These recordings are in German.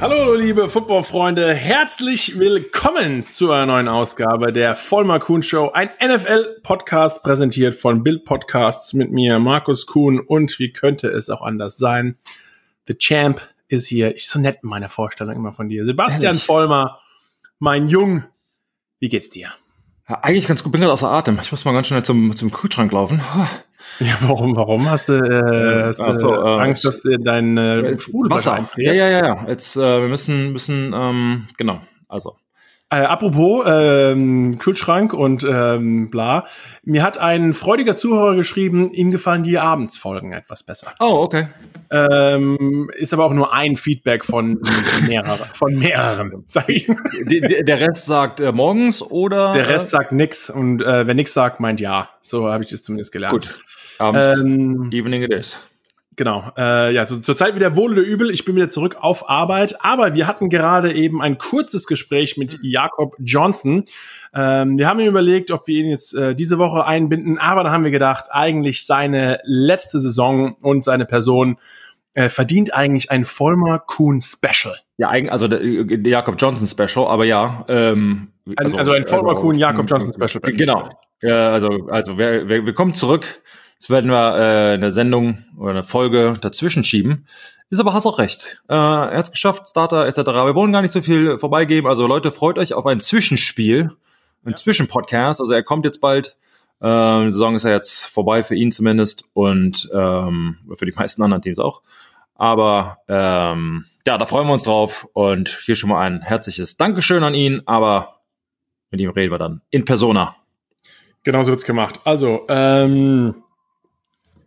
Hallo, liebe Footballfreunde, herzlich willkommen zu einer neuen Ausgabe der Vollmer Kuhn Show, ein NFL-Podcast präsentiert von Bild Podcasts mit mir, Markus Kuhn und wie könnte es auch anders sein? The Champ ist hier. Ich so nett in meiner Vorstellung immer von dir. Sebastian Ehrlich? Vollmer, mein Jung, wie geht's dir? Ja, eigentlich ganz gut, bin gerade außer Atem. Ich muss mal ganz schnell zum, zum Kühlschrank laufen. Ja, warum, warum hast du, äh, hast du so, äh, Angst, dass dir dein äh, Sprudel Wasser Ja, ja, ja, ja. Jetzt, äh, wir müssen, müssen, ähm, genau, also. Äh, apropos ähm, Kühlschrank und ähm, bla. Mir hat ein freudiger Zuhörer geschrieben, ihm gefallen die Abendsfolgen etwas besser. Oh, okay. Ähm, ist aber auch nur ein Feedback von mehreren, von mehreren, sag ich. Der Rest sagt äh, morgens oder? Der Rest sagt nix und äh, wer nix sagt, meint ja. So habe ich das zumindest gelernt. Gut. Abends, ähm, evening it is. Genau. Äh, ja, zur Zeit wieder wohl oder übel. Ich bin wieder zurück auf Arbeit. Aber wir hatten gerade eben ein kurzes Gespräch mit Jakob Johnson. Ähm, wir haben ihm überlegt, ob wir ihn jetzt äh, diese Woche einbinden. Aber dann haben wir gedacht, eigentlich seine letzte Saison und seine Person äh, verdient eigentlich ein Vollmer Kuhn Special. Ja, also der, der Jakob Johnson Special, aber ja. Ähm, also, also ein Vollmer also, Kuhn Jakob Johnson Special. Genau. Ja, also, also wir, wir, wir kommen zurück Jetzt werden wir äh, eine Sendung oder eine Folge dazwischen schieben. Ist aber hast auch recht. Äh, er hat es geschafft, Starter etc. Wir wollen gar nicht so viel vorbeigeben. Also Leute, freut euch auf ein Zwischenspiel, ein ja. Zwischenpodcast. Also er kommt jetzt bald. Ähm, die Saison ist ja jetzt vorbei für ihn zumindest und ähm, für die meisten anderen Teams auch. Aber ähm, ja, da freuen wir uns drauf und hier schon mal ein herzliches Dankeschön an ihn. Aber mit ihm reden wir dann in Persona. Genau so wird's gemacht. Also, ähm,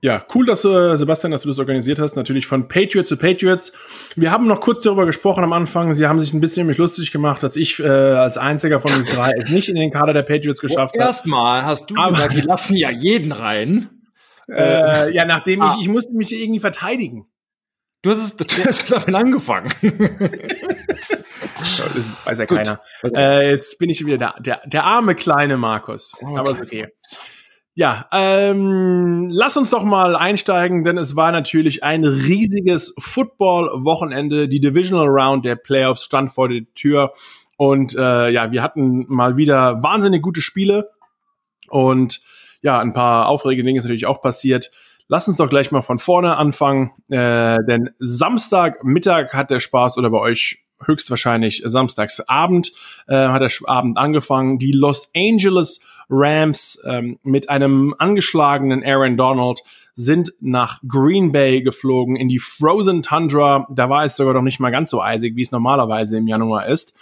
ja, cool, dass äh, Sebastian, dass du das organisiert hast. Natürlich von Patriots zu Patriots. Wir haben noch kurz darüber gesprochen am Anfang. Sie haben sich ein bisschen mich lustig gemacht, dass ich äh, als einziger von uns drei es nicht in den Kader der Patriots geschafft habe. Erstmal hast du Aber, gesagt, die lassen ja jeden rein. Äh, ja, nachdem ah. ich, ich musste mich irgendwie verteidigen. Du hast es, du hast damit angefangen. weiß ja keiner. Äh, jetzt bin ich wieder der, der, der arme kleine Markus. Okay. Aber ist okay. Ja, ähm, lass uns doch mal einsteigen, denn es war natürlich ein riesiges Football-Wochenende. Die Divisional Round der Playoffs stand vor der Tür. Und äh, ja, wir hatten mal wieder wahnsinnig gute Spiele. Und ja, ein paar aufregende Dinge ist natürlich auch passiert. Lass uns doch gleich mal von vorne anfangen, äh, denn Samstagmittag hat der Spaß oder bei euch höchstwahrscheinlich Samstagsabend äh, hat der Abend angefangen. Die Los Angeles Rams ähm, mit einem angeschlagenen Aaron Donald sind nach Green Bay geflogen in die Frozen Tundra. Da war es sogar noch nicht mal ganz so eisig, wie es normalerweise im Januar ist.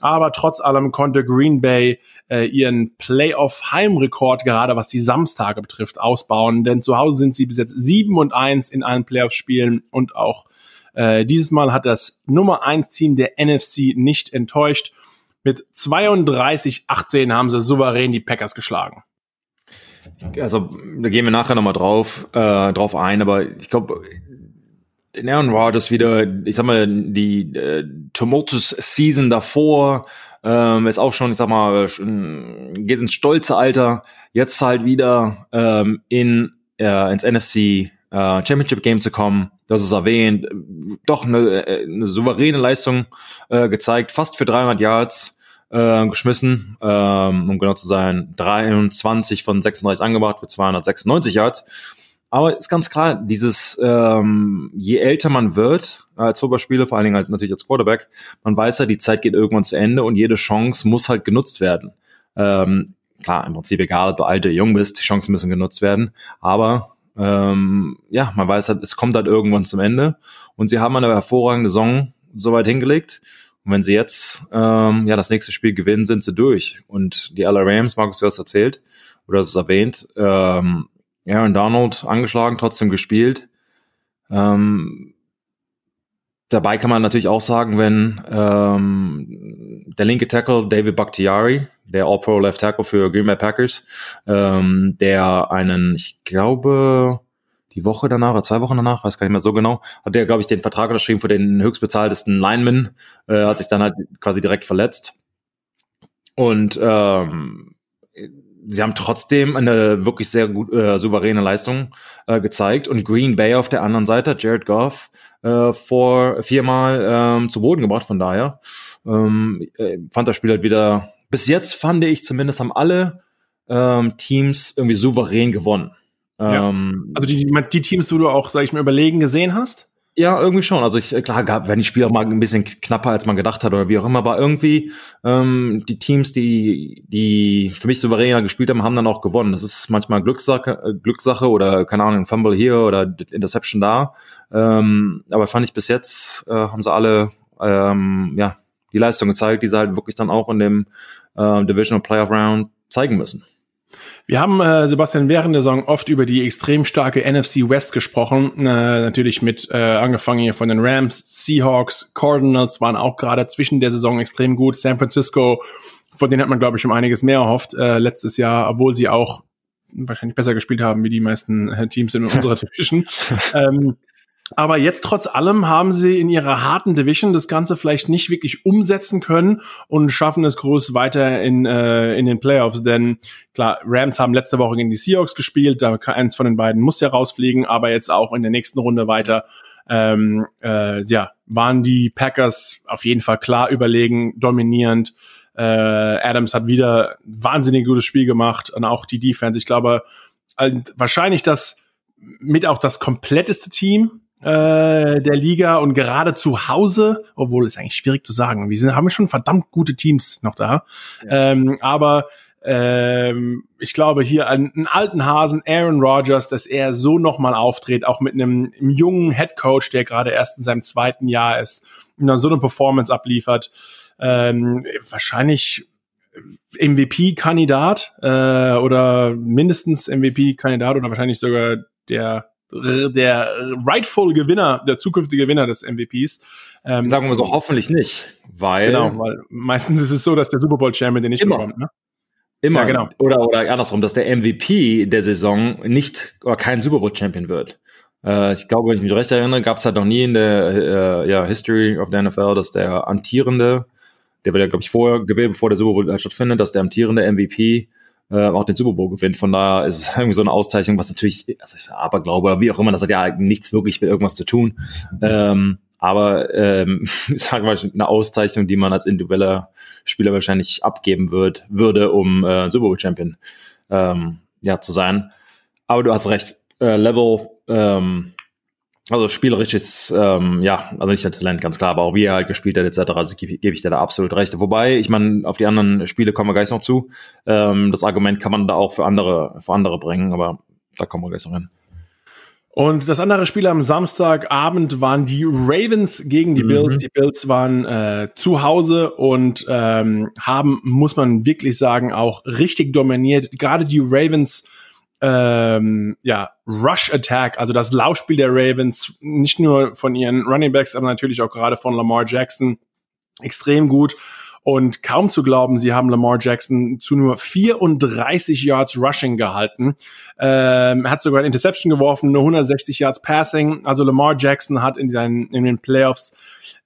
Aber trotz allem konnte Green Bay äh, ihren Playoff-Heimrekord, gerade was die Samstage betrifft, ausbauen. Denn zu Hause sind sie bis jetzt 7 und 1 in allen Playoff-Spielen und auch äh, dieses Mal hat das Nummer 1 Team der NFC nicht enttäuscht. Mit 32-18 haben sie souverän die Packers geschlagen. Also, da gehen wir nachher nochmal drauf, äh, drauf ein, aber ich glaube, in Aaron Rodgers wieder, ich sag mal, die äh, Tumultus Season davor, ähm, ist auch schon, ich sag mal, geht ins stolze Alter, jetzt halt wieder ähm, in äh, ins NFC äh, Championship Game zu kommen. Das ist erwähnt, doch eine, äh, eine souveräne Leistung äh, gezeigt, fast für 300 Yards äh, geschmissen, ähm, um genau zu sein, 23 von 36 angebracht für 296 Yards. Aber ist ganz klar, dieses, ähm, je älter man wird als Fußballspieler, vor allen Dingen halt natürlich als Quarterback, man weiß ja, die Zeit geht irgendwann zu Ende und jede Chance muss halt genutzt werden. Ähm, klar, im Prinzip egal, ob du alt oder jung bist, die Chancen müssen genutzt werden. Aber ähm, ja, man weiß halt, es kommt halt irgendwann zum Ende. Und sie haben eine hervorragende Saison soweit hingelegt. Und wenn sie jetzt ähm, ja das nächste Spiel gewinnen, sind sie durch. Und die LA Rams, Markus, du hast erzählt, oder hast es erwähnt, ähm, Aaron Donald angeschlagen, trotzdem gespielt. Ähm, dabei kann man natürlich auch sagen, wenn ähm, der linke Tackle David Bakhtiari, der All-Pro Left Tackle für Green Bay Packers, ähm, der einen, ich glaube, die Woche danach oder zwei Wochen danach, weiß gar nicht mehr so genau, hat der, glaube ich, den Vertrag unterschrieben für den höchstbezahltesten Lineman, äh, hat sich dann halt quasi direkt verletzt. Und ähm, sie haben trotzdem eine wirklich sehr gut äh, souveräne Leistung äh, gezeigt und Green Bay auf der anderen Seite, Jared Goff, äh, vor viermal ähm, zu Boden gebracht. Von daher ähm, äh, fand das Spiel halt wieder. Bis jetzt fand ich zumindest haben alle ähm, Teams irgendwie souverän gewonnen. Ja. Ähm, also die, die Teams, wo du auch, sag ich mal, überlegen gesehen hast? Ja, irgendwie schon. Also ich, klar, gab, wenn die Spiele auch mal ein bisschen knapper, als man gedacht hat oder wie auch immer, aber irgendwie ähm, die Teams, die, die für mich souveräner gespielt haben, haben dann auch gewonnen. Das ist manchmal Glückssache, äh, Glückssache oder, keine Ahnung, Fumble hier oder Interception da. Ähm, aber fand ich bis jetzt, äh, haben sie alle ähm, ja, die Leistung gezeigt, die sie halt wirklich dann auch in dem äh, Divisional Playoff Round zeigen müssen. Wir haben, äh, Sebastian, während der Saison oft über die extrem starke NFC West gesprochen. Äh, natürlich mit äh, angefangen hier von den Rams, Seahawks, Cardinals waren auch gerade zwischen der Saison extrem gut. San Francisco, von denen hat man, glaube ich, um einiges mehr erhofft äh, letztes Jahr, obwohl sie auch wahrscheinlich besser gespielt haben wie die meisten äh, Teams in unserer Division. ähm, aber jetzt trotz allem haben sie in ihrer harten Division das Ganze vielleicht nicht wirklich umsetzen können und schaffen es groß weiter in, äh, in den Playoffs. Denn klar, Rams haben letzte Woche gegen die Seahawks gespielt, da eins von den beiden muss ja rausfliegen, aber jetzt auch in der nächsten Runde weiter. Ähm, äh, ja, waren die Packers auf jeden Fall klar überlegen, dominierend. Äh, Adams hat wieder wahnsinnig gutes Spiel gemacht und auch die Defense. Ich glaube, wahrscheinlich das mit auch das kompletteste Team äh, der Liga und gerade zu Hause, obwohl es eigentlich schwierig zu sagen, wir sind, haben schon verdammt gute Teams noch da. Ja. Ähm, aber ähm, ich glaube hier einen, einen alten Hasen, Aaron Rodgers, dass er so nochmal auftritt, auch mit einem, einem jungen Head Coach, der gerade erst in seinem zweiten Jahr ist und dann so eine Performance abliefert. Ähm, wahrscheinlich MVP-Kandidat äh, oder mindestens MVP-Kandidat oder wahrscheinlich sogar der der rightful Gewinner, der zukünftige Gewinner des MVPs. Ähm, Sagen wir so, hoffentlich nicht, weil. Genau, weil meistens ist es so, dass der Super Bowl Champion den nicht immer. bekommt, ne? Immer, ja, genau. Oder, oder andersrum, dass der MVP der Saison nicht oder kein Super Bowl Champion wird. Äh, ich glaube, wenn ich mich recht erinnere, gab es halt noch nie in der äh, ja, History of the NFL, dass der amtierende, der wird ja, glaube ich, vorher gewählt, bevor der Super Bowl stattfindet, dass der amtierende MVP äh, auch den Super Bowl gewinnt. Von daher ist es irgendwie so eine Auszeichnung, was natürlich, also ich aber glaube, oder wie auch immer, das hat ja nichts wirklich mit irgendwas zu tun. Ähm, aber ähm, sagen wir eine Auszeichnung, die man als individueller Spieler wahrscheinlich abgeben wird, würde, um äh, Super Bowl Champion ähm, ja, zu sein. Aber du hast recht, äh, Level ähm, also spielerisch ist, ähm, ja, also nicht der Talent, ganz klar, aber auch wie er halt gespielt hat, etc. Also gebe geb ich dir da absolut recht. Wobei, ich meine, auf die anderen Spiele kommen wir gleich noch zu. Ähm, das Argument kann man da auch für andere, für andere bringen, aber da kommen wir gleich noch hin. Und das andere Spiel am Samstagabend waren die Ravens gegen die mhm. Bills. Die Bills waren äh, zu Hause und ähm, haben, muss man wirklich sagen, auch richtig dominiert. Gerade die Ravens ähm, ja, Rush Attack, also das Laufspiel der Ravens, nicht nur von ihren Running Backs, aber natürlich auch gerade von Lamar Jackson, extrem gut. Und kaum zu glauben, sie haben Lamar Jackson zu nur 34 Yards Rushing gehalten. Ähm, er hat sogar ein Interception geworfen, nur 160 Yards Passing. Also Lamar Jackson hat in, seinen, in den Playoffs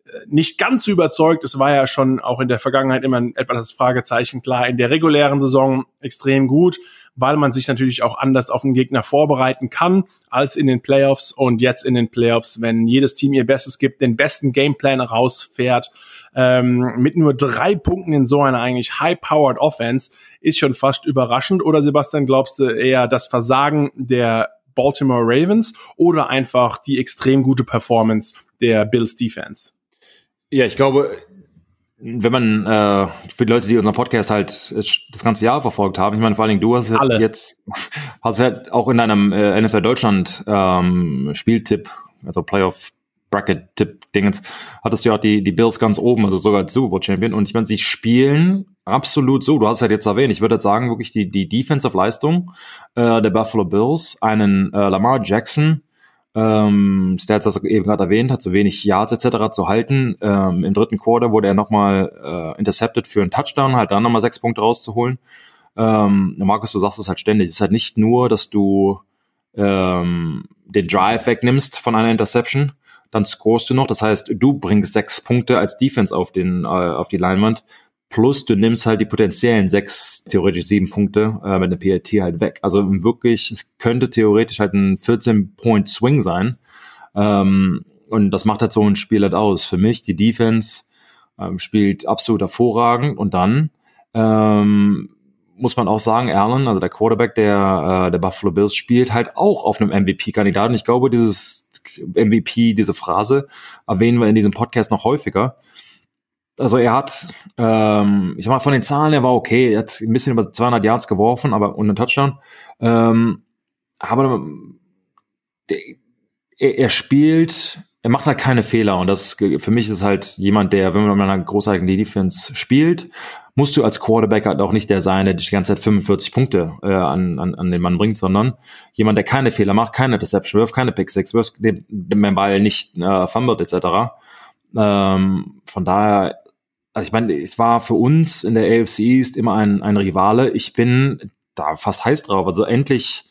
äh, nicht ganz so überzeugt. Es war ja schon auch in der Vergangenheit immer ein etwas Fragezeichen klar. In der regulären Saison extrem gut weil man sich natürlich auch anders auf den Gegner vorbereiten kann als in den Playoffs und jetzt in den Playoffs, wenn jedes Team ihr Bestes gibt, den besten Gameplan rausfährt, ähm, mit nur drei Punkten in so einer eigentlich high-powered Offense, ist schon fast überraschend. Oder Sebastian, glaubst du eher das Versagen der Baltimore Ravens oder einfach die extrem gute Performance der Bills Defense? Ja, ich glaube, wenn man äh, für die Leute, die unseren Podcast halt das ganze Jahr verfolgt haben, ich meine vor allen Dingen du hast Alle. jetzt hast halt auch in deinem äh, NFL Deutschland ähm, Spieltipp, also Playoff Bracket Tipp Dingens, hattest du ja auch die die Bills ganz oben, also sogar als Super Bowl Champion und ich meine, sie spielen absolut so. Du hast es halt jetzt erwähnt. Ich würde jetzt sagen wirklich die die Defensive Leistung äh, der Buffalo Bills, einen äh, Lamar Jackson ähm, Stats du eben gerade erwähnt, hat zu wenig Yards etc. zu halten. Ähm, Im dritten Quarter wurde er nochmal äh, intercepted für einen Touchdown, halt dann nochmal sechs Punkte rauszuholen. Ähm, Markus, du sagst es halt ständig. Es ist halt nicht nur, dass du ähm, den Drive wegnimmst von einer Interception, dann scorest du noch. Das heißt, du bringst sechs Punkte als Defense auf, den, äh, auf die Leinwand. Plus du nimmst halt die potenziellen sechs, theoretisch sieben Punkte äh, mit der PAT halt weg. Also wirklich, es könnte theoretisch halt ein 14-Point-Swing sein. Ähm, und das macht halt so ein Spiel halt aus. Für mich, die Defense ähm, spielt absolut hervorragend. Und dann ähm, muss man auch sagen, Allen, also der Quarterback der, äh, der Buffalo Bills, spielt halt auch auf einem MVP-Kandidaten. Ich glaube, dieses MVP, diese Phrase erwähnen wir in diesem Podcast noch häufiger also er hat, ähm, ich sag mal, von den Zahlen, er war okay, er hat ein bisschen über 200 Yards geworfen, aber und einen Touchdown. Ähm, aber der, er, spielt, er macht halt keine Fehler und das für mich ist halt jemand, der, wenn man mit einer großartigen Defense spielt, musst du als Quarterback halt auch nicht der sein, der die ganze Zeit 45 Punkte äh, an, an, an den Mann bringt, sondern jemand, der keine Fehler macht, keine Deception wirft, keine Pick Six wirft, den, den Ball nicht äh, fummelt etc. Ähm, von daher also ich meine, es war für uns in der AFC East immer ein, ein Rivale. Ich bin da fast heiß drauf. Also endlich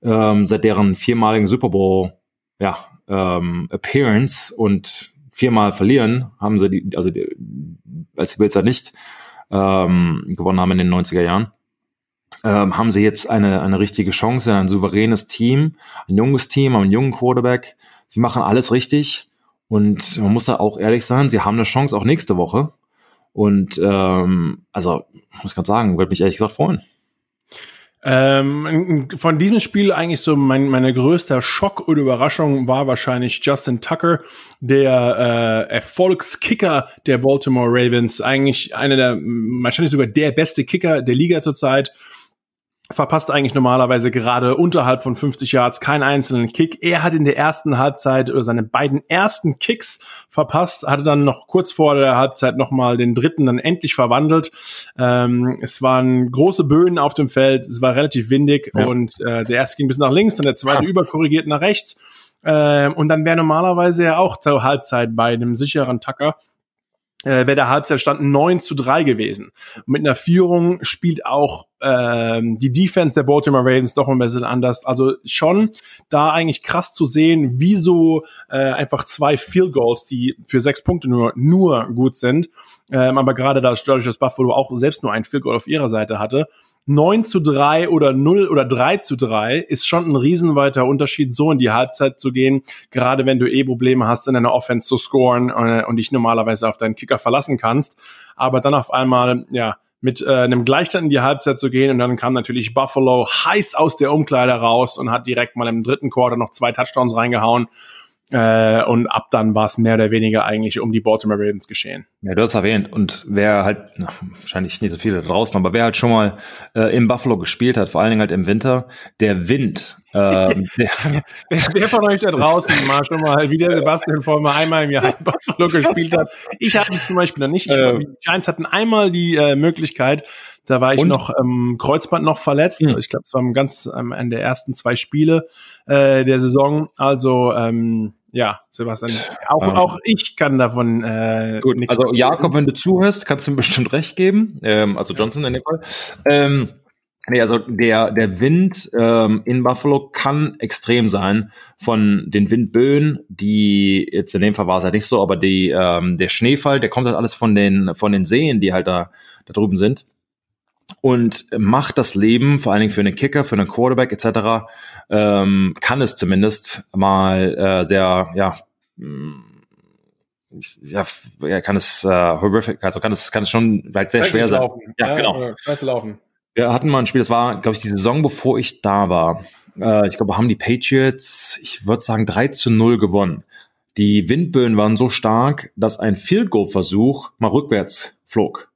ähm, seit deren viermaligen Super Bowl ja, ähm, Appearance und viermal verlieren, haben sie die, also die, als die Bills halt nicht ähm, gewonnen haben in den 90er Jahren, ähm, haben sie jetzt eine, eine richtige Chance, ein souveränes Team, ein junges Team, einen jungen Quarterback. Sie machen alles richtig. Und man muss da auch ehrlich sein, sie haben eine Chance auch nächste Woche. Und ähm, also, muss gerade sagen, würde mich ehrlich gesagt freuen. Ähm, von diesem Spiel eigentlich so mein meine größter Schock oder Überraschung war wahrscheinlich Justin Tucker, der äh, Erfolgskicker der Baltimore Ravens, eigentlich einer der wahrscheinlich sogar der beste Kicker der Liga zurzeit verpasst eigentlich normalerweise gerade unterhalb von 50 Yards keinen einzelnen Kick. Er hat in der ersten Halbzeit oder seine beiden ersten Kicks verpasst, hatte dann noch kurz vor der Halbzeit nochmal den dritten dann endlich verwandelt. Ähm, es waren große Böen auf dem Feld, es war relativ windig ja. und äh, der erste ging bis nach links, dann der zweite ja. überkorrigiert nach rechts. Ähm, und dann wäre normalerweise ja auch zur Halbzeit bei einem sicheren Tacker äh, wäre der Halbzeitstand 9 zu 3 gewesen. Mit einer Führung spielt auch ähm, die Defense der Baltimore Ravens doch ein bisschen anders. Also schon da eigentlich krass zu sehen, wieso äh, einfach zwei Field Goals, die für sechs Punkte nur, nur gut sind, ähm, aber gerade da dadurch, dass Buffalo auch selbst nur ein Field Goal auf ihrer Seite hatte, 9 zu 3 oder 0 oder 3 zu 3 ist schon ein riesenweiter Unterschied, so in die Halbzeit zu gehen, gerade wenn du eh Probleme hast, in einer Offense zu scoren äh, und dich normalerweise auf deinen Kicker verlassen kannst. Aber dann auf einmal, ja, mit äh, einem Gleichstand in die Halbzeit zu gehen und dann kam natürlich Buffalo heiß aus der Umkleide raus und hat direkt mal im dritten Quarter noch zwei Touchdowns reingehauen äh, und ab dann war es mehr oder weniger eigentlich um die Baltimore Ravens geschehen. Ja, du hast erwähnt. Und wer halt, na, wahrscheinlich nicht so viele da draußen, aber wer halt schon mal äh, im Buffalo gespielt hat, vor allen Dingen halt im Winter, der Wind. Ähm, der, wer von euch da draußen mal schon mal, wie der Sebastian vor mal einmal im Jahr in Buffalo gespielt hat? Ich hatte zum Beispiel noch nicht. Ich, äh, die Giants hatten einmal die äh, Möglichkeit, da war ich und? noch ähm, Kreuzband noch verletzt. Mhm. Ich glaube, es war ganz ähm, an der ersten zwei Spiele äh, der Saison. Also ähm, ja, Sebastian, auch, ähm, auch ich kann davon äh, gut, nichts Also Jakob, wenn du zuhörst, kannst du mir bestimmt recht geben. Ähm, also Johnson in dem Fall. Ähm, nee, also der, der Wind ähm, in Buffalo kann extrem sein von den Windböen, die jetzt in dem Fall war es halt nicht so, aber die, ähm, der Schneefall, der kommt halt alles von den, von den Seen, die halt da, da drüben sind und macht das Leben, vor allen Dingen für einen Kicker, für einen Quarterback etc., ähm, kann es zumindest mal äh, sehr, ja, mm, ja, ja, kann es äh, horrific, also kann es, kann es schon halt sehr schwer sein. Laufen. Ja, ja, genau. Scheiße laufen. Wir hatten mal ein Spiel, das war, glaube ich, die Saison, bevor ich da war. Äh, ich glaube, haben die Patriots, ich würde sagen, 3 zu 0 gewonnen. Die Windböen waren so stark, dass ein Field Goal Versuch mal rückwärts flog.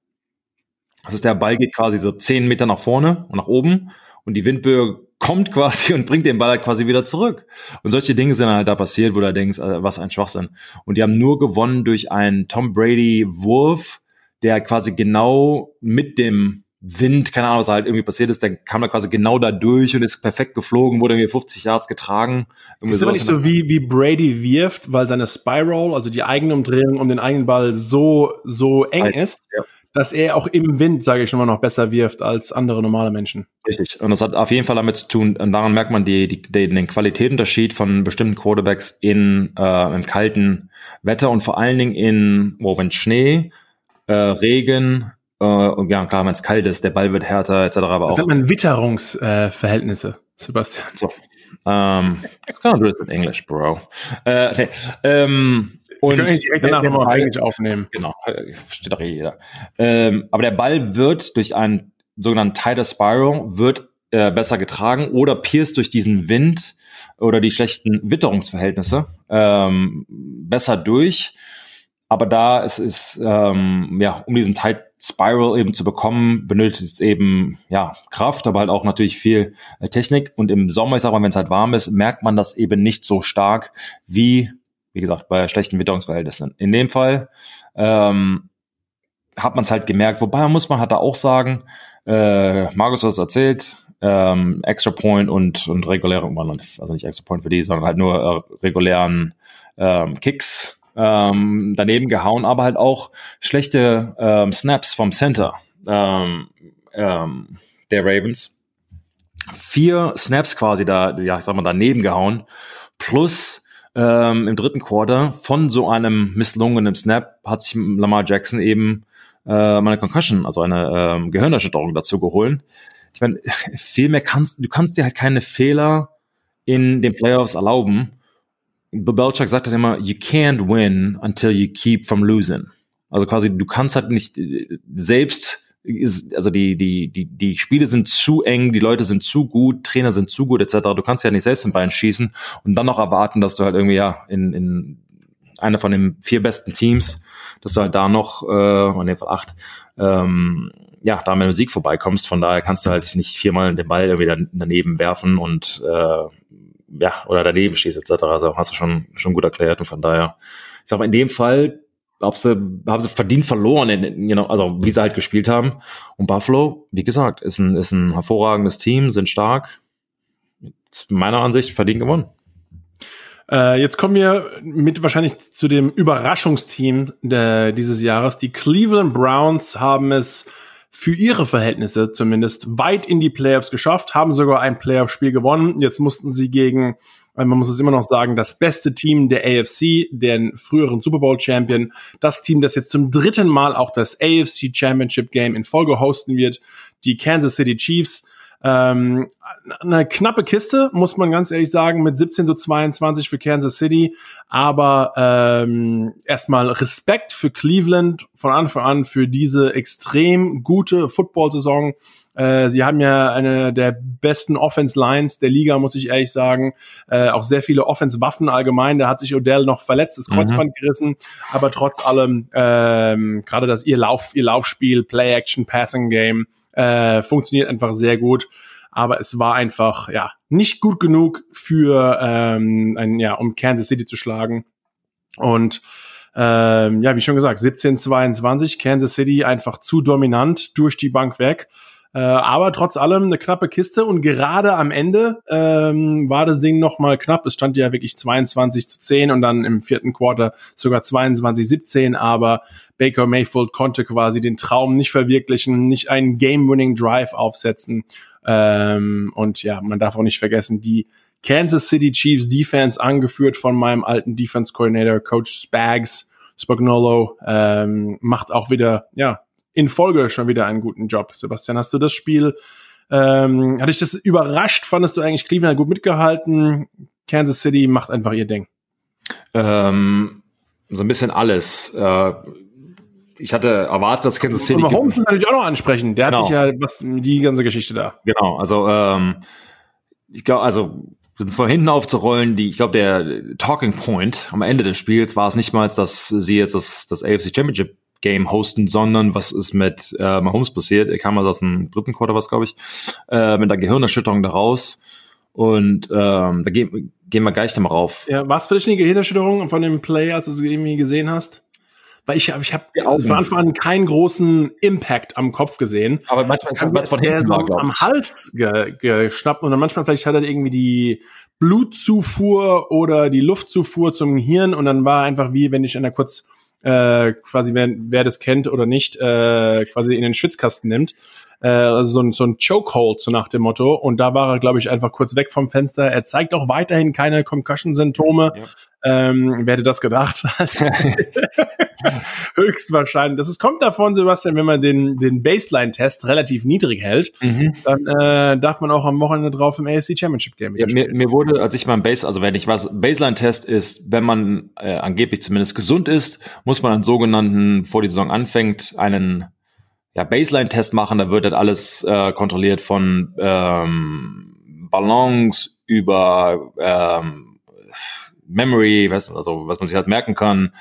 Das ist der Ball geht quasi so zehn Meter nach vorne und nach oben und die Windböe kommt quasi und bringt den Ball halt quasi wieder zurück. Und solche Dinge sind halt da passiert, wo du denkst, äh, was ein Schwachsinn. Und die haben nur gewonnen durch einen Tom Brady Wurf, der quasi genau mit dem Wind, keine Ahnung, was halt irgendwie passiert ist, der kam da quasi genau da durch und ist perfekt geflogen, wurde irgendwie 50 Yards getragen. Ist aber nicht so wie, wie Brady wirft, weil seine Spiral, also die eigene Umdrehung um den eigenen Ball so, so eng ist, ja dass er auch im Wind, sage ich schon mal, noch besser wirft als andere normale Menschen. Richtig. Und das hat auf jeden Fall damit zu tun, und daran merkt man die, die, den Qualitätsunterschied von bestimmten Quarterbacks in, äh, im kalten Wetter und vor allen Dingen in, wo wenn Schnee, äh, Regen, Äh, und ja, klar, wenn es kalt ist, der Ball wird härter, etc. Aber das auch. nennt man Witterungsverhältnisse, äh, Sebastian. So. Ähm, das kann man in Englisch, Bro. Äh, okay. ähm, und Wir können direkt danach nochmal auf Englisch aufnehmen. Genau, versteht doch jeder. Ähm, aber der Ball wird durch einen sogenannten Tighter Spiral wird äh, besser getragen oder pierst durch diesen Wind oder die schlechten Witterungsverhältnisse ähm, besser durch. Aber da es ist, ähm, ja, um diesen Tight Spiral eben zu bekommen, benötigt es eben, ja, Kraft, aber halt auch natürlich viel äh, Technik. Und im Sommer, ich sag mal, wenn es halt warm ist, merkt man das eben nicht so stark wie, wie gesagt, bei schlechten Witterungsverhältnissen. In dem Fall, ähm, hat man es halt gemerkt. Wobei muss man halt da auch sagen, äh, Markus hat es erzählt, ähm, Extra Point und, und reguläre, also nicht Extra Point für die, sondern halt nur äh, regulären ähm, Kicks ähm, daneben gehauen, aber halt auch schlechte ähm, Snaps vom Center ähm, ähm, der Ravens. Vier Snaps quasi da, ja, ich sag mal, daneben gehauen, plus ähm, im dritten Quarter von so einem misslungenen Snap hat sich Lamar Jackson eben äh, meine Concussion, also eine ähm, Gehirnerschütterung dazu geholt. Ich meine, viel mehr kannst du kannst dir halt keine Fehler in den Playoffs erlauben. Belichick sagt halt immer, you can't win until you keep from losing. Also quasi, du kannst halt nicht äh, selbst ist, also die, die, die, die Spiele sind zu eng, die Leute sind zu gut, Trainer sind zu gut, etc. Du kannst ja nicht selbst im Bein schießen und dann noch erwarten, dass du halt irgendwie, ja, in, in einer von den vier besten Teams, dass du halt da noch, äh, in dem Fall acht, ähm, ja, da mit dem Sieg vorbeikommst. Von daher kannst du halt nicht viermal den Ball irgendwie daneben werfen und äh, ja, oder daneben schießt, etc. Also hast du schon, schon gut erklärt und von daher, ich sag mal, in dem Fall ob sie, haben sie verdient verloren, in, you know, also wie sie halt gespielt haben. Und Buffalo, wie gesagt, ist ein, ist ein hervorragendes Team, sind stark. Meiner Ansicht verdient gewonnen. Äh, jetzt kommen wir mit wahrscheinlich zu dem Überraschungsteam der, dieses Jahres. Die Cleveland Browns haben es für ihre Verhältnisse zumindest weit in die Playoffs geschafft, haben sogar ein Playoff-Spiel gewonnen. Jetzt mussten sie gegen man muss es immer noch sagen, das beste Team der AFC, den früheren Super Bowl Champion, das Team, das jetzt zum dritten Mal auch das AFC Championship Game in Folge hosten wird, die Kansas City Chiefs. Ähm, eine knappe Kiste, muss man ganz ehrlich sagen, mit 17 zu 22 für Kansas City. Aber ähm, erstmal Respekt für Cleveland von Anfang an für diese extrem gute Football-Saison. Äh, sie haben ja eine der besten Offense-Lines der Liga, muss ich ehrlich sagen. Äh, auch sehr viele Offense-Waffen allgemein. Da hat sich Odell noch verletzt, das Kreuzband mhm. gerissen. Aber trotz allem, ähm, gerade das ihr Lauf, ihr Laufspiel, Play-Action, Passing-Game, äh, funktioniert einfach sehr gut. Aber es war einfach, ja, nicht gut genug für, ähm, ein, ja, um Kansas City zu schlagen. Und ähm, ja, wie schon gesagt, 17-22, Kansas City einfach zu dominant durch die Bank weg. Äh, aber trotz allem eine knappe Kiste und gerade am Ende ähm, war das Ding noch mal knapp. Es stand ja wirklich 22 zu 10 und dann im vierten Quarter sogar 22 17, aber Baker Mayfield konnte quasi den Traum nicht verwirklichen, nicht einen Game-Winning Drive aufsetzen. Ähm, und ja, man darf auch nicht vergessen, die Kansas City Chiefs Defense, angeführt von meinem alten Defense Coordinator, Coach Spags, Spagnolo, ähm, macht auch wieder, ja, in Folge schon wieder einen guten Job. Sebastian, hast du das Spiel, ähm, hat dich das überrascht? Fandest du eigentlich Cleveland gut mitgehalten? Kansas City macht einfach ihr Ding. Ähm, so ein bisschen alles. Äh, ich hatte erwartet, dass Kansas City. Holmes natürlich auch noch ansprechen. Der genau. hat sich ja was, die ganze Geschichte da. Genau, also ähm, ich glaube, also von hinten aufzurollen, die, ich glaube, der Talking Point am Ende des Spiels war es nicht mal, dass sie jetzt das, das AFC Championship Game hosten, sondern was ist mit äh, Mahomes passiert? Er kam also aus dem dritten Quarter, was glaube ich, äh, mit der Gehirnerschütterung da raus. Und ähm, da gehen, gehen wir gleich nochmal rauf. Ja, was für dich eine Gehirnerschütterung von dem Play, als du es irgendwie gesehen hast? Weil ich, ich habe von Anfang an keinen großen Impact am Kopf gesehen. Aber manchmal hat von hinten so war, am Hals ge, geschnappt und dann manchmal vielleicht hat er irgendwie die Blutzufuhr oder die Luftzufuhr zum Hirn und dann war einfach wie, wenn ich einer kurz äh, quasi wer, wer das kennt oder nicht, äh, quasi in den Schwitzkasten nimmt. Äh, also so ein, so ein Chokehold, so nach dem Motto. Und da war er, glaube ich, einfach kurz weg vom Fenster. Er zeigt auch weiterhin keine Concussion-Symptome. Ja. Ähm, wer hätte das gedacht? Höchstwahrscheinlich. Das ist, kommt davon, Sebastian, wenn man den, den Baseline-Test relativ niedrig hält, mhm. dann äh, darf man auch am Wochenende drauf im AFC Championship Game. Ja, mir, mir wurde, als ich mal Base, also wenn ich was, Baseline-Test ist, wenn man äh, angeblich zumindest gesund ist, muss man einen sogenannten, vor die Saison anfängt, einen ja, Baseline-Test machen. Da wird das alles äh, kontrolliert von ähm, Ballons über ähm, Memory, was, also was man sich halt merken kann.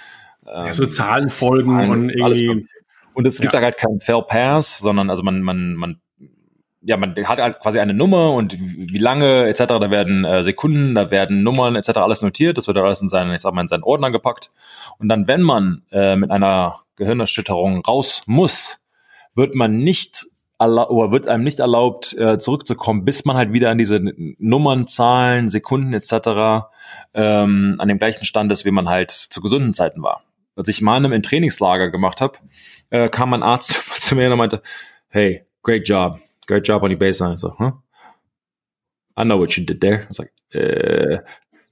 Ja, so Zahlenfolgen Zahlen, und irgendwie. Und es gibt ja. da halt keinen Fail Pass, sondern also man, man, man, ja, man hat halt quasi eine Nummer und wie lange etc. Da werden äh, Sekunden, da werden Nummern etc. alles notiert. Das wird alles in seinen, ich sag mal, in seinen Ordner gepackt. Und dann, wenn man äh, mit einer Gehirnerschütterung raus muss, wird man nicht oder wird einem nicht erlaubt, äh, zurückzukommen, bis man halt wieder an diese Nummern, Zahlen, Sekunden etc. Ähm, an dem gleichen Stand ist, wie man halt zu gesunden Zeiten war. Als ich mal in Trainingslager gemacht habe, äh, kam ein Arzt zu mir und meinte, hey, great job, great job on your baseline. So, huh? I know what you did there. I was like, äh,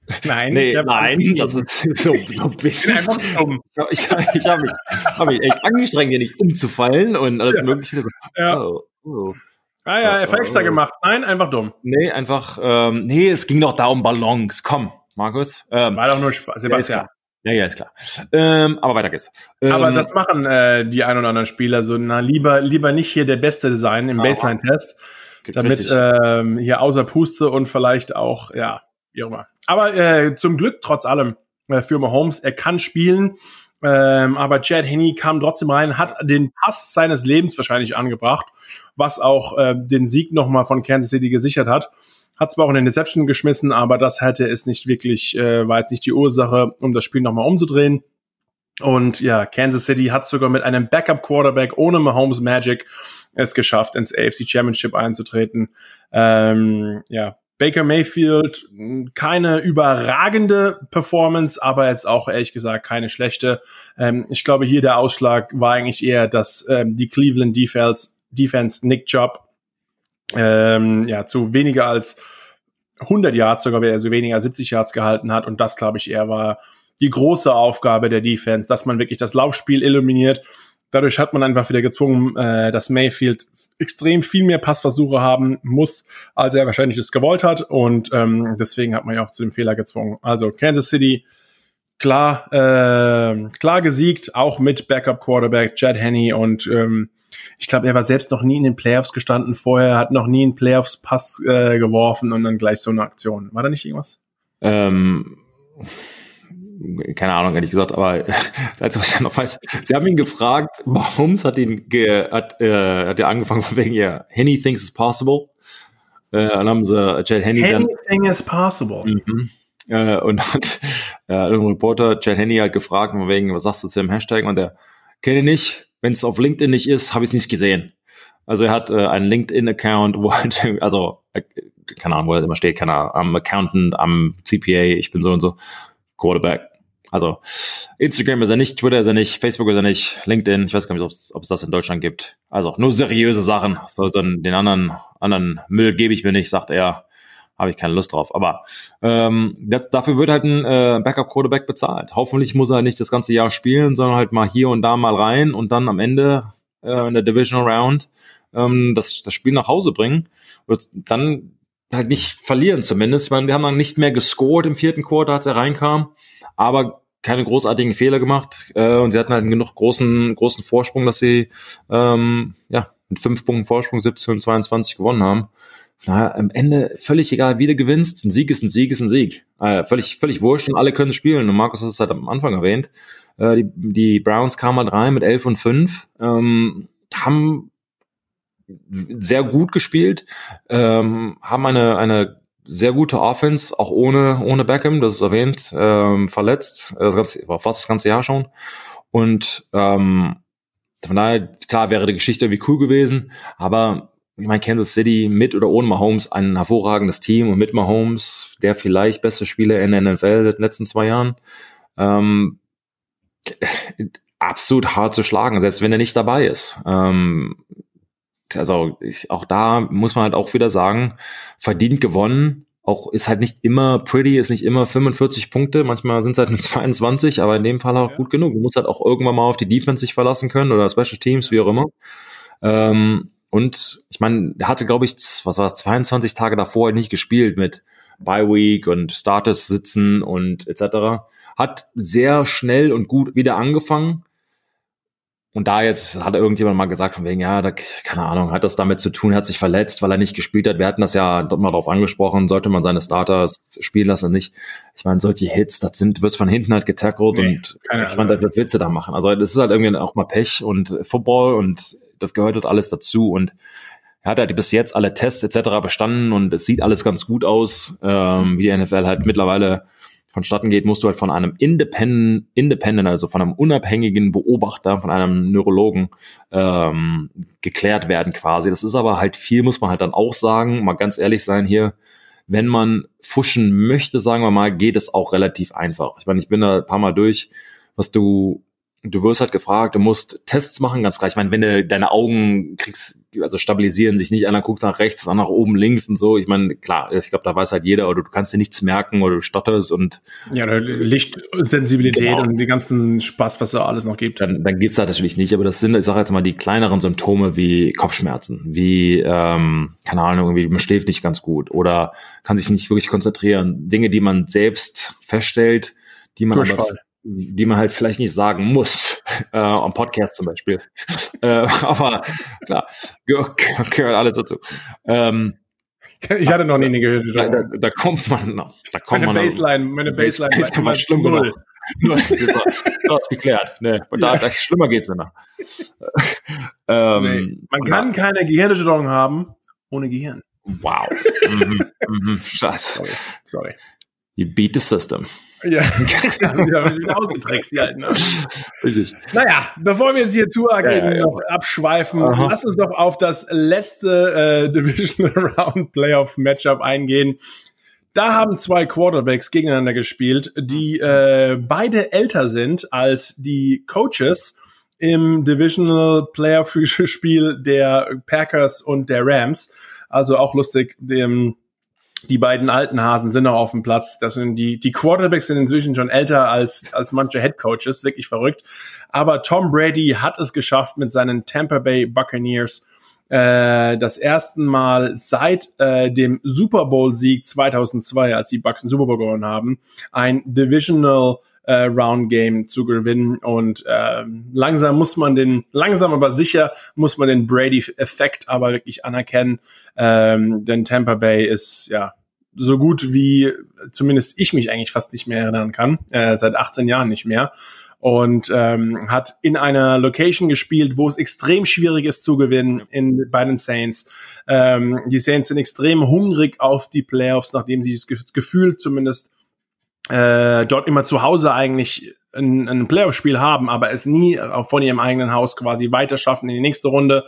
Nein, nee, nein, das ist so, so ein bisschen. Ich, ich, ich habe mich, hab mich echt angestrengt, hier nicht umzufallen und alles ja. Mögliche. Ja. Oh, oh. Ah ja, er hat extra oh. gemacht. Nein, einfach dumm. Nee, einfach, ähm, nee, es ging doch da um Ballons. Komm, Markus. Ähm, War doch nur Spaß, Sebastian. Ja, ja, ist klar. Ähm, aber weiter geht's. Ähm, aber das machen äh, die ein oder anderen Spieler so, na, lieber, lieber nicht hier der Beste sein im Baseline-Test, damit ähm, hier außer Puste und vielleicht auch, ja, wie auch immer. Aber äh, zum Glück trotz allem äh, für Mahomes, er kann spielen. Ähm, aber Chad Henney kam trotzdem rein, hat den Pass seines Lebens wahrscheinlich angebracht, was auch äh, den Sieg nochmal von Kansas City gesichert hat. Hat zwar auch eine Deception geschmissen, aber das hätte es nicht wirklich, äh, war jetzt nicht die Ursache, um das Spiel nochmal umzudrehen. Und ja, Kansas City hat sogar mit einem Backup-Quarterback ohne Mahomes Magic es geschafft, ins AFC Championship einzutreten. Ähm, ja, Baker Mayfield keine überragende Performance, aber jetzt auch ehrlich gesagt keine schlechte. Ähm, ich glaube, hier der Ausschlag war eigentlich eher, dass ähm, die Cleveland Defense, Defense Nick Job ähm, ja zu weniger als 100 Yards, sogar also weniger als 70 Yards gehalten hat und das glaube ich eher war die große Aufgabe der Defense, dass man wirklich das Laufspiel illuminiert Dadurch hat man einfach wieder gezwungen, äh, dass Mayfield extrem viel mehr Passversuche haben muss, als er wahrscheinlich es gewollt hat. Und ähm, deswegen hat man ja auch zu dem Fehler gezwungen. Also Kansas City klar, äh, klar gesiegt, auch mit Backup Quarterback Chad Henney und ähm, ich glaube, er war selbst noch nie in den Playoffs gestanden vorher, hat noch nie einen Playoffs Pass äh, geworfen und dann gleich so eine Aktion. War da nicht irgendwas? Ähm keine Ahnung, ehrlich gesagt, aber als was ich noch weiß, sie haben ihn gefragt, Mahomes hat ihn ge, hat, äh, hat ja angefangen von wegen, ja, Henny thinks it's possible. Äh, dann haben sie Chad Henny Anything is possible. Mhm. Äh, und hat äh, ein Reporter Chad Henny halt gefragt, von wegen, was sagst du zu dem Hashtag? Und der, kenne ich nicht, wenn es auf LinkedIn nicht ist, habe ich es nicht gesehen. Also er hat äh, einen LinkedIn-Account, wo halt, also, äh, keine Ahnung, wo er immer steht, keine Ahnung, am Accountant, am CPA, ich bin so und so, Quarterback. Also Instagram ist er nicht, Twitter ist er nicht, Facebook ist er nicht, LinkedIn, ich weiß gar nicht, ob es das in Deutschland gibt. Also nur seriöse Sachen. So, den anderen, anderen Müll gebe ich mir nicht, sagt er. Habe ich keine Lust drauf. Aber ähm, das, dafür wird halt ein äh, Backup-Quarterback bezahlt. Hoffentlich muss er nicht das ganze Jahr spielen, sondern halt mal hier und da mal rein und dann am Ende äh, in der Divisional Round ähm, das, das Spiel nach Hause bringen. Und dann halt nicht verlieren zumindest. Ich meine, wir haben dann nicht mehr gescored im vierten Quarter, als er reinkam. Aber keine großartigen Fehler gemacht äh, und sie hatten halt genug großen, großen Vorsprung, dass sie ähm, ja, mit fünf Punkten Vorsprung 17 und 22 gewonnen haben. Von daher am Ende völlig egal, wie du gewinnst. Ein Sieg ist ein Sieg ist ein Sieg. Äh, völlig, völlig wurscht und alle können spielen. Und Markus hat es halt am Anfang erwähnt. Äh, die, die Browns kamen halt rein mit 11 und 5, ähm, haben sehr gut gespielt, ähm, haben eine, eine sehr gute Offense, auch ohne, ohne Beckham, das ist erwähnt, ähm, verletzt, äh, das ganze, war fast das ganze Jahr schon. Und ähm, von daher, klar, wäre die Geschichte irgendwie cool gewesen, aber ich meine, Kansas City mit oder ohne Mahomes ein hervorragendes Team und mit Mahomes, der vielleicht beste Spieler in der NFL in den letzten zwei Jahren, ähm, absolut hart zu schlagen, selbst wenn er nicht dabei ist. Ähm, also ich, auch da muss man halt auch wieder sagen, verdient gewonnen. Auch ist halt nicht immer pretty, ist nicht immer 45 Punkte, manchmal sind es halt nur 22, aber in dem Fall auch ja. gut genug. Du musst halt auch irgendwann mal auf die Defense sich verlassen können oder Special Teams, wie auch immer. Ähm, und ich meine, er hatte, glaube ich, was war es, 22 Tage davor nicht gespielt mit Bye Week und Status sitzen und etc. Hat sehr schnell und gut wieder angefangen. Und da jetzt hat irgendjemand mal gesagt, von wegen, ja, da, keine Ahnung, hat das damit zu tun, hat sich verletzt, weil er nicht gespielt hat. Wir hatten das ja dort mal drauf angesprochen, sollte man seine Starters spielen lassen, nicht. Ich meine, solche Hits, das sind, du wirst von hinten halt getackelt nee, und ich meine, das wird du da machen. Also das ist halt irgendwie auch mal Pech und Football und das gehört halt alles dazu und er hat halt bis jetzt alle Tests etc. bestanden und es sieht alles ganz gut aus, ähm, wie die NFL halt mittlerweile vonstatten geht, musst du halt von einem Independent, Independent, also von einem unabhängigen Beobachter, von einem Neurologen ähm, geklärt werden quasi. Das ist aber halt viel, muss man halt dann auch sagen, mal ganz ehrlich sein hier, wenn man fuschen möchte, sagen wir mal, geht es auch relativ einfach. Ich meine, ich bin da ein paar Mal durch, was du du wirst halt gefragt, du musst Tests machen, ganz klar. Ich meine, wenn du deine Augen kriegst, also stabilisieren sich nicht, einer guckt nach rechts, dann nach oben, links und so. Ich meine, klar, ich glaube, da weiß halt jeder, oder du kannst dir nichts merken oder du stotterst und ja, Lichtsensibilität genau. und die ganzen Spaß, was da alles noch gibt. Dann, dann gibt's halt natürlich nicht, aber das sind, ich sage jetzt mal, die kleineren Symptome wie Kopfschmerzen, wie, ähm, keine Ahnung, irgendwie man schläft nicht ganz gut oder kann sich nicht wirklich konzentrieren. Dinge, die man selbst feststellt, die man aber die man halt vielleicht nicht sagen muss, äh, am Podcast zum Beispiel. äh, aber klar, gehört alles dazu. Ähm, ich hatte noch nie eine gehört. Da, da, da, kommt man noch. Da kommt meine man Baseline, meine Baseline, Baseline war schlimm null. Null. Du hast geklärt. Nee, und da, ja. schlimmer geht's noch. ähm, nee. Man kann keine Gehirnerschütterung haben ohne Gehirn. Wow. mhm, mhm, Scheiße. Sorry. Sorry. You beat the system. Ja, wieder, wieder ausgetrickst, die alten. Richtig. Naja, bevor wir jetzt hier zu ja, ja, ja. noch abschweifen, Aha. lass uns doch auf das letzte äh, Divisional Round Playoff Matchup eingehen. Da haben zwei Quarterbacks gegeneinander gespielt, die äh, beide älter sind als die Coaches im Divisional Playoff Spiel der Packers und der Rams. Also auch lustig, dem die beiden alten Hasen sind noch auf dem Platz. Das sind die, die Quarterbacks sind inzwischen schon älter als, als manche Head Coaches. Wirklich verrückt. Aber Tom Brady hat es geschafft mit seinen Tampa Bay Buccaneers äh, das erste Mal seit äh, dem Super Bowl Sieg 2002, als die Bucks den Super Bowl gewonnen haben, ein Divisional äh, Round Game zu gewinnen. Und äh, langsam muss man den, langsam aber sicher muss man den Brady-Effekt aber wirklich anerkennen, ähm, denn Tampa Bay ist ja so gut wie zumindest ich mich eigentlich fast nicht mehr erinnern kann, äh, seit 18 Jahren nicht mehr. Und ähm, hat in einer Location gespielt, wo es extrem schwierig ist zu gewinnen in, bei den Saints. Ähm, die Saints sind extrem hungrig auf die Playoffs, nachdem sie das Gefühl zumindest äh, dort immer zu Hause eigentlich ein, ein Playoff-Spiel haben, aber es nie von ihrem eigenen Haus quasi weiter schaffen in die nächste Runde.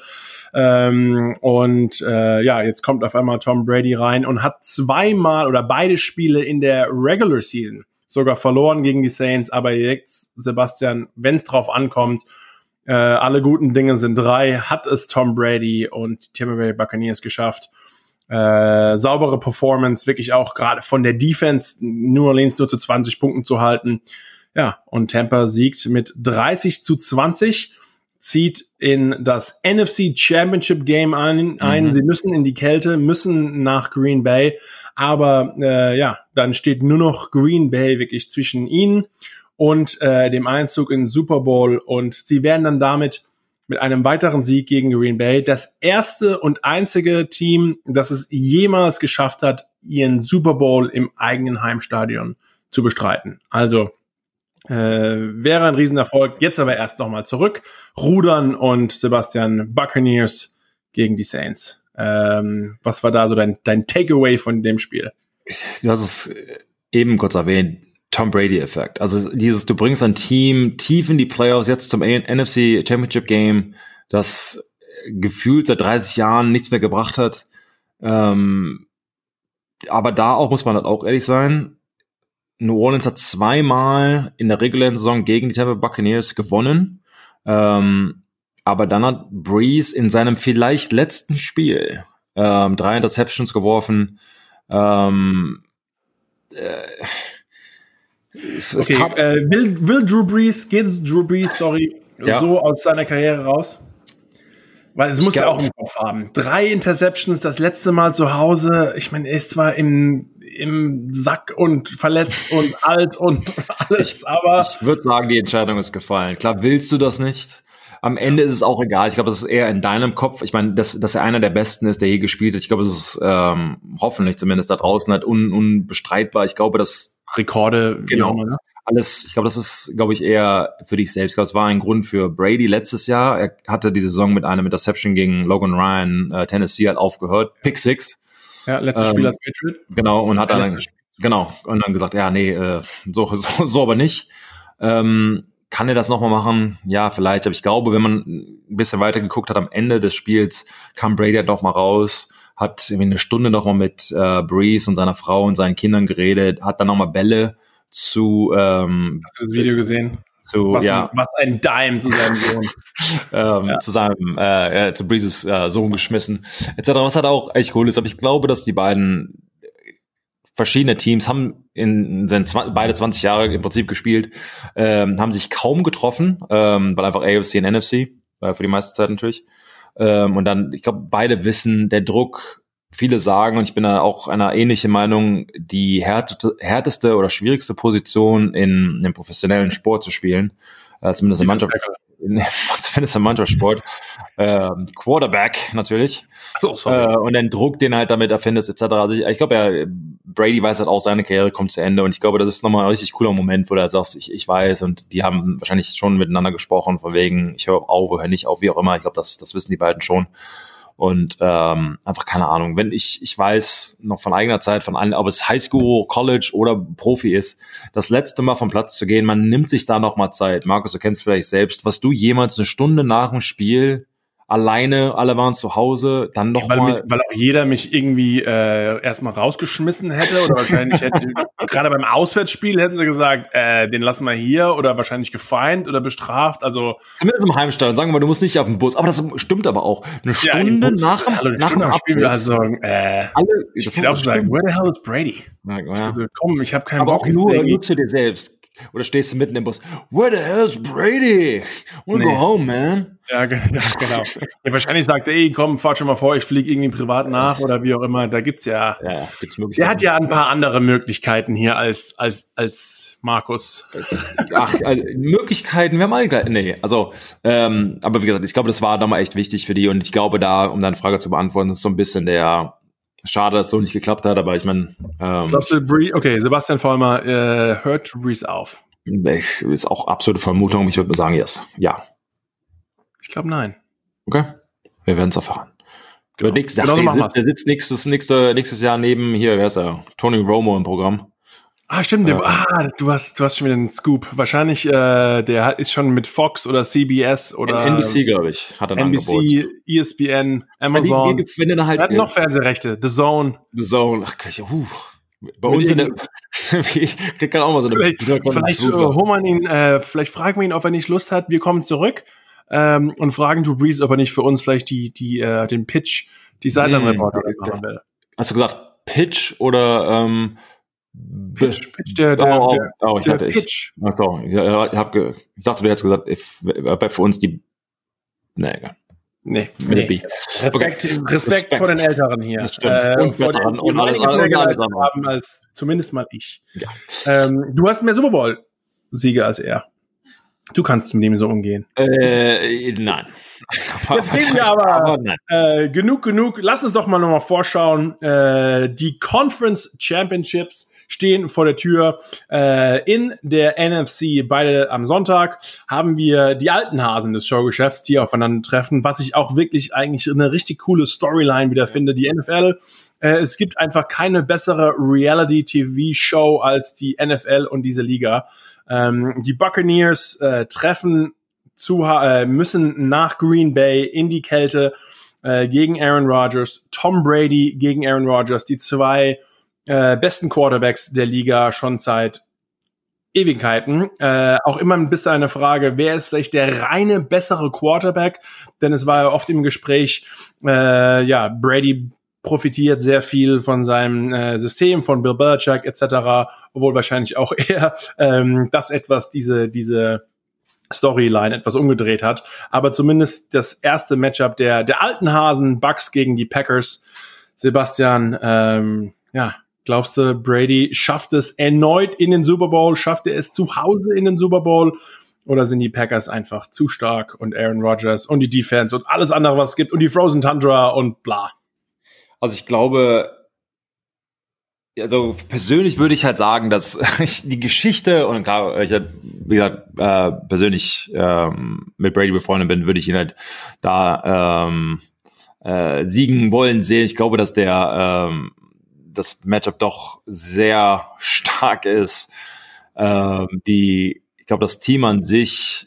Ähm, und äh, ja, jetzt kommt auf einmal Tom Brady rein und hat zweimal oder beide Spiele in der Regular Season sogar verloren gegen die Saints. Aber jetzt, Sebastian, wenn es drauf ankommt, äh, alle guten Dinge sind drei, hat es Tom Brady und Tampa Bay Buccaneers geschafft. Äh, saubere Performance, wirklich auch gerade von der Defense New Orleans nur zu 20 Punkten zu halten. Ja, und Tampa siegt mit 30 zu 20 zieht in das NFC Championship Game ein. ein. Mhm. Sie müssen in die Kälte, müssen nach Green Bay. Aber äh, ja, dann steht nur noch Green Bay wirklich zwischen ihnen und äh, dem Einzug in Super Bowl. Und sie werden dann damit mit einem weiteren Sieg gegen Green Bay das erste und einzige Team, das es jemals geschafft hat, ihren Super Bowl im eigenen Heimstadion zu bestreiten. Also äh, wäre ein Riesenerfolg. Jetzt aber erst nochmal zurück. Rudern und Sebastian Buccaneers gegen die Saints. Ähm, was war da so dein, dein Takeaway von dem Spiel? Du hast es eben kurz erwähnt. Tom Brady-Effekt. Also dieses, du bringst ein Team tief in die Playoffs, jetzt zum NFC Championship Game, das gefühlt seit 30 Jahren nichts mehr gebracht hat. Ähm, aber da auch muss man halt auch ehrlich sein, New Orleans hat zweimal in der regulären Saison gegen die Tampa Buccaneers gewonnen. Ähm, aber dann hat Breeze in seinem vielleicht letzten Spiel ähm, drei Interceptions geworfen. Ähm, äh, okay, äh, will, will Drew Brees, geht Drew Brees, sorry, ja. so aus seiner Karriere raus? Weil es muss ja auch im Kopf haben. Drei Interceptions, das letzte Mal zu Hause. Ich meine, er ist zwar im, im Sack und verletzt und alt und alles, ich, aber. Ich würde sagen, die Entscheidung ist gefallen. Klar, willst du das nicht? Am Ende ist es auch egal. Ich glaube, das ist eher in deinem Kopf. Ich meine, dass, dass er einer der Besten ist, der je gespielt hat. Ich glaube, das ist ähm, hoffentlich zumindest da draußen halt un, unbestreitbar. Ich glaube, dass Rekorde, genau. Immer, ne? alles, ich glaube, das ist, glaube ich, eher für dich selbst. Ich glaube, es war ein Grund für Brady letztes Jahr. Er hatte die Saison mit einem Interception gegen Logan Ryan, äh, Tennessee, halt aufgehört. Pick Six. Ja, letztes ähm, Spiel als Patriot. Genau, und hat ja, dann, genau, und dann gesagt, ja, nee, äh, so, so, so aber nicht. Ähm, kann er das nochmal machen? Ja, vielleicht. Aber ich glaube, wenn man ein bisschen weiter geguckt hat, am Ende des Spiels kam Brady halt doch mal raus, hat irgendwie eine Stunde nochmal mit äh, Breeze und seiner Frau und seinen Kindern geredet, hat dann nochmal Bälle zu. Ähm, Hast du das Video gesehen? Zu, was, ja. was ein Dime zu seinem Sohn. ähm, ja. Zu seinem, äh, zu Breezes äh, Sohn geschmissen, etc. Was halt auch echt cool ist. Aber ich glaube, dass die beiden verschiedene Teams haben in, in beide 20 Jahre im Prinzip gespielt, ähm, haben sich kaum getroffen, ähm, weil einfach AFC und NFC, äh, für die meiste Zeit natürlich. Ähm, und dann, ich glaube, beide wissen, der Druck viele sagen, und ich bin da auch einer ähnlichen Meinung, die härtete, härteste oder schwierigste Position in, in professionellen Sport zu spielen, äh, zumindest im Mannschaft, zumindest im Mannschaftssport, äh, Quarterback natürlich. So, sorry. Äh, und den Druck, den halt damit erfindest, etc. Also ich, ich glaube, ja, Brady weiß halt auch, seine Karriere kommt zu Ende und ich glaube, das ist nochmal ein richtig cooler Moment, wo du halt sagst, ich, ich weiß und die haben wahrscheinlich schon miteinander gesprochen, von wegen, ich höre auf, höre nicht auf, wie auch immer. Ich glaube, das, das wissen die beiden schon. Und ähm, einfach keine Ahnung. Wenn ich, ich weiß noch von eigener Zeit, von allen, ob es Highschool, College oder Profi ist, das letzte Mal vom Platz zu gehen, man nimmt sich da noch mal Zeit. Markus, du kennst vielleicht selbst, was du jemals eine Stunde nach dem Spiel alleine, alle waren zu Hause, dann noch weil, mal. Mit, weil auch jeder mich irgendwie äh, erstmal rausgeschmissen hätte oder wahrscheinlich hätte, gerade beim Auswärtsspiel hätten sie gesagt, äh, den lassen wir hier oder wahrscheinlich gefeind oder bestraft, also. Zumindest im Heimstadion, sagen wir mal, du musst nicht auf den Bus, aber das stimmt aber auch. Eine Stunde ja, nach, hallo, nach Stunde dem Spiel, also, äh, alle, ich glaube sagen, where the hell is Brady? Ja, ja. Also, komm, ich habe keinen aber Bock. Auch nur, nur zu dir selbst oder stehst du mitten im Bus? Where the hell's Brady? Wanna nee. go home, man? Ja, genau. ja, wahrscheinlich sagt er, ey, komm, fahr schon mal vor, ich fliege irgendwie privat nach oder wie auch immer. Da gibt's ja. Ja, gibt's Möglichkeiten. Der hat ja ein paar andere Möglichkeiten hier als, als, als Markus. Ach, also, Möglichkeiten, wir haben alle. Nee, also, ähm, aber wie gesagt, ich glaube, das war nochmal echt wichtig für die und ich glaube da, um deine Frage zu beantworten, ist so ein bisschen der, Schade, dass es so nicht geklappt hat, aber ich meine. Ähm, okay, Sebastian Vollmer äh, hört Breeze auf? Ist auch absolute Vermutung. Ich würde sagen, yes. Ja. Ich glaube, nein. Okay. Wir werden es erfahren. Genau. Nix, genau der, sitzt, der sitzt nächstes, nächste, nächstes Jahr neben hier, wer ist er? Tony Romo im Programm. Ah, stimmt. Der, ah, du hast, du hast schon wieder einen Scoop. Wahrscheinlich, äh, der ist schon mit Fox oder CBS oder NBC, glaube ich, hat er NBC, Angebot. ESPN, Amazon. Die, die, halt, er hat noch Fernsehrechte. The Zone. The Zone. Ach, uh. Bei uns in der, ich krieg gerade auch mal so eine. Vielleicht, vielleicht äh, holen wir ihn, äh, vielleicht fragen wir ihn, ob er nicht Lust hat. Wir kommen zurück ähm, und fragen Drew Brees, ob er nicht für uns vielleicht die, die, äh, den Pitch, die Sideline-Reporter hm, machen will. Hast du gesagt Pitch oder ähm, Pitch, Pitch, der, der, oh, der, oh, ich der hatte Pitch. Ich, achso, ich, hab ich dachte, du hättest gesagt, if, für uns die. Nee, egal. Nee, nee. Respekt, okay. Respekt, Respekt, vor den Älteren hier. Das stimmt. Äh, und vor den, und alles, alles, alles haben als zumindest mal ich. Ja. Ähm, du hast mehr Super Bowl-Siege als er. Du kannst mit dem so umgehen. Äh, nein. Jetzt reden wir aber, aber äh, genug, genug. Lass uns doch mal nochmal vorschauen. Äh, die Conference Championships stehen vor der Tür. Äh, in der NFC, beide am Sonntag, haben wir die alten Hasen des Showgeschäfts, die aufeinandertreffen, was ich auch wirklich eigentlich eine richtig coole Storyline wieder finde. Die NFL äh, es gibt einfach keine bessere Reality-TV-Show als die NFL und diese Liga. Ähm, die Buccaneers äh, treffen zu, äh, müssen nach Green Bay in die Kälte äh, gegen Aaron Rodgers, Tom Brady gegen Aaron Rodgers, die zwei äh, besten Quarterbacks der Liga schon seit Ewigkeiten. Äh, auch immer ein bisschen eine Frage, wer ist vielleicht der reine bessere Quarterback? Denn es war ja oft im Gespräch, äh, ja, Brady profitiert sehr viel von seinem äh, System, von Bill Belichick etc., obwohl wahrscheinlich auch er ähm, das etwas, diese, diese Storyline etwas umgedreht hat. Aber zumindest das erste Matchup der, der alten Hasen, Bucks gegen die Packers. Sebastian, ähm, ja, glaubst du, Brady schafft es erneut in den Super Bowl? Schafft er es zu Hause in den Super Bowl? Oder sind die Packers einfach zu stark und Aaron Rodgers und die Defense und alles andere, was es gibt und die Frozen Tundra und bla? Also ich glaube, also persönlich würde ich halt sagen, dass ich die Geschichte und klar, ich halt, wie gesagt, äh, persönlich ähm, mit Brady befreundet bin, würde ich ihn halt da ähm, äh, siegen wollen sehen. Ich glaube, dass der ähm, das Matchup doch sehr stark ist. Ähm, die, ich glaube, das Team an sich,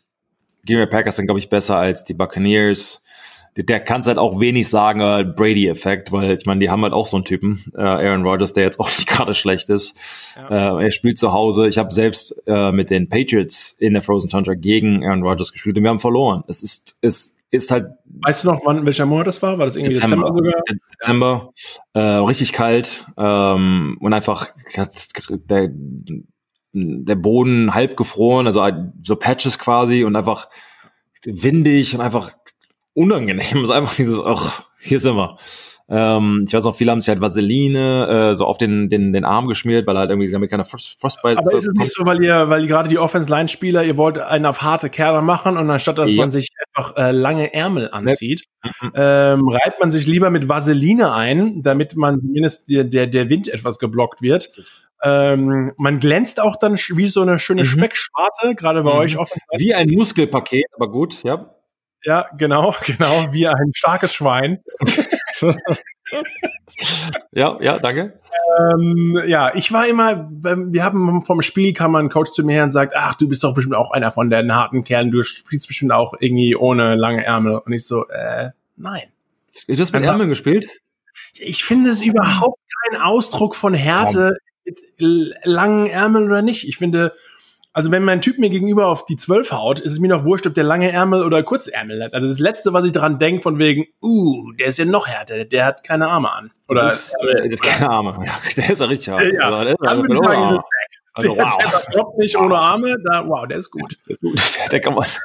Green Bay Packers sind, glaube ich, besser als die Buccaneers der kann es halt auch wenig sagen, äh, Brady-Effekt, weil ich meine, die haben halt auch so einen Typen, äh, Aaron Rodgers, der jetzt auch nicht gerade schlecht ist. Ja. Äh, er spielt zu Hause. Ich habe selbst äh, mit den Patriots in der Frozen Tundra gegen Aaron Rodgers gespielt und wir haben verloren. Es ist, es ist halt. Weißt du noch, wann welcher Monat das war? War das irgendwie Dezember, Dezember sogar? Dezember. Äh, richtig kalt ähm, und einfach der, der Boden halb gefroren, also so Patches quasi und einfach windig und einfach unangenehm. Es ist einfach dieses, ach, hier sind wir. Ähm, ich weiß noch, viele haben sich halt Vaseline äh, so auf den, den, den Arm geschmiert, weil halt irgendwie damit keine Frost Frostbite. Aber ist es nicht so, weil ihr, weil gerade die Offense-Line-Spieler, ihr wollt einen auf harte Kerle machen und anstatt dass ja. man sich einfach äh, lange Ärmel anzieht, mhm. ähm, reibt man sich lieber mit Vaseline ein, damit man zumindest der, der, der Wind etwas geblockt wird. Ähm, man glänzt auch dann wie so eine schöne mhm. Speckschwarte, gerade bei mhm. euch offen. Wie ein Muskelpaket, aber gut, ja. Ja, genau, genau, wie ein starkes Schwein. ja, ja, danke. Ähm, ja, ich war immer, wir haben vom Spiel kam ein Coach zu mir her und sagt, ach, du bist doch bestimmt auch einer von den harten Kerlen, du spielst bestimmt auch irgendwie ohne lange Ärmel. Und ich so, äh, nein. Du hast mit Ärmeln gespielt? Ich finde es überhaupt kein Ausdruck von Härte mit langen Ärmeln oder nicht. Ich finde, also wenn mein Typ mir gegenüber auf die 12 haut, ist es mir noch wurscht, ob der lange Ärmel oder Kurzärmel hat. Also das Letzte, was ich daran denke, von wegen, uh, der ist ja noch härter, der hat keine Arme an. Oder ist, äh, keine Arme. Ja, der ist ja richtig hart. Ja, also, der ist also, also, wow. Also, der, wow. der droppt nicht ohne Arme, da, wow, der ist gut. Der ist gut, der kann was.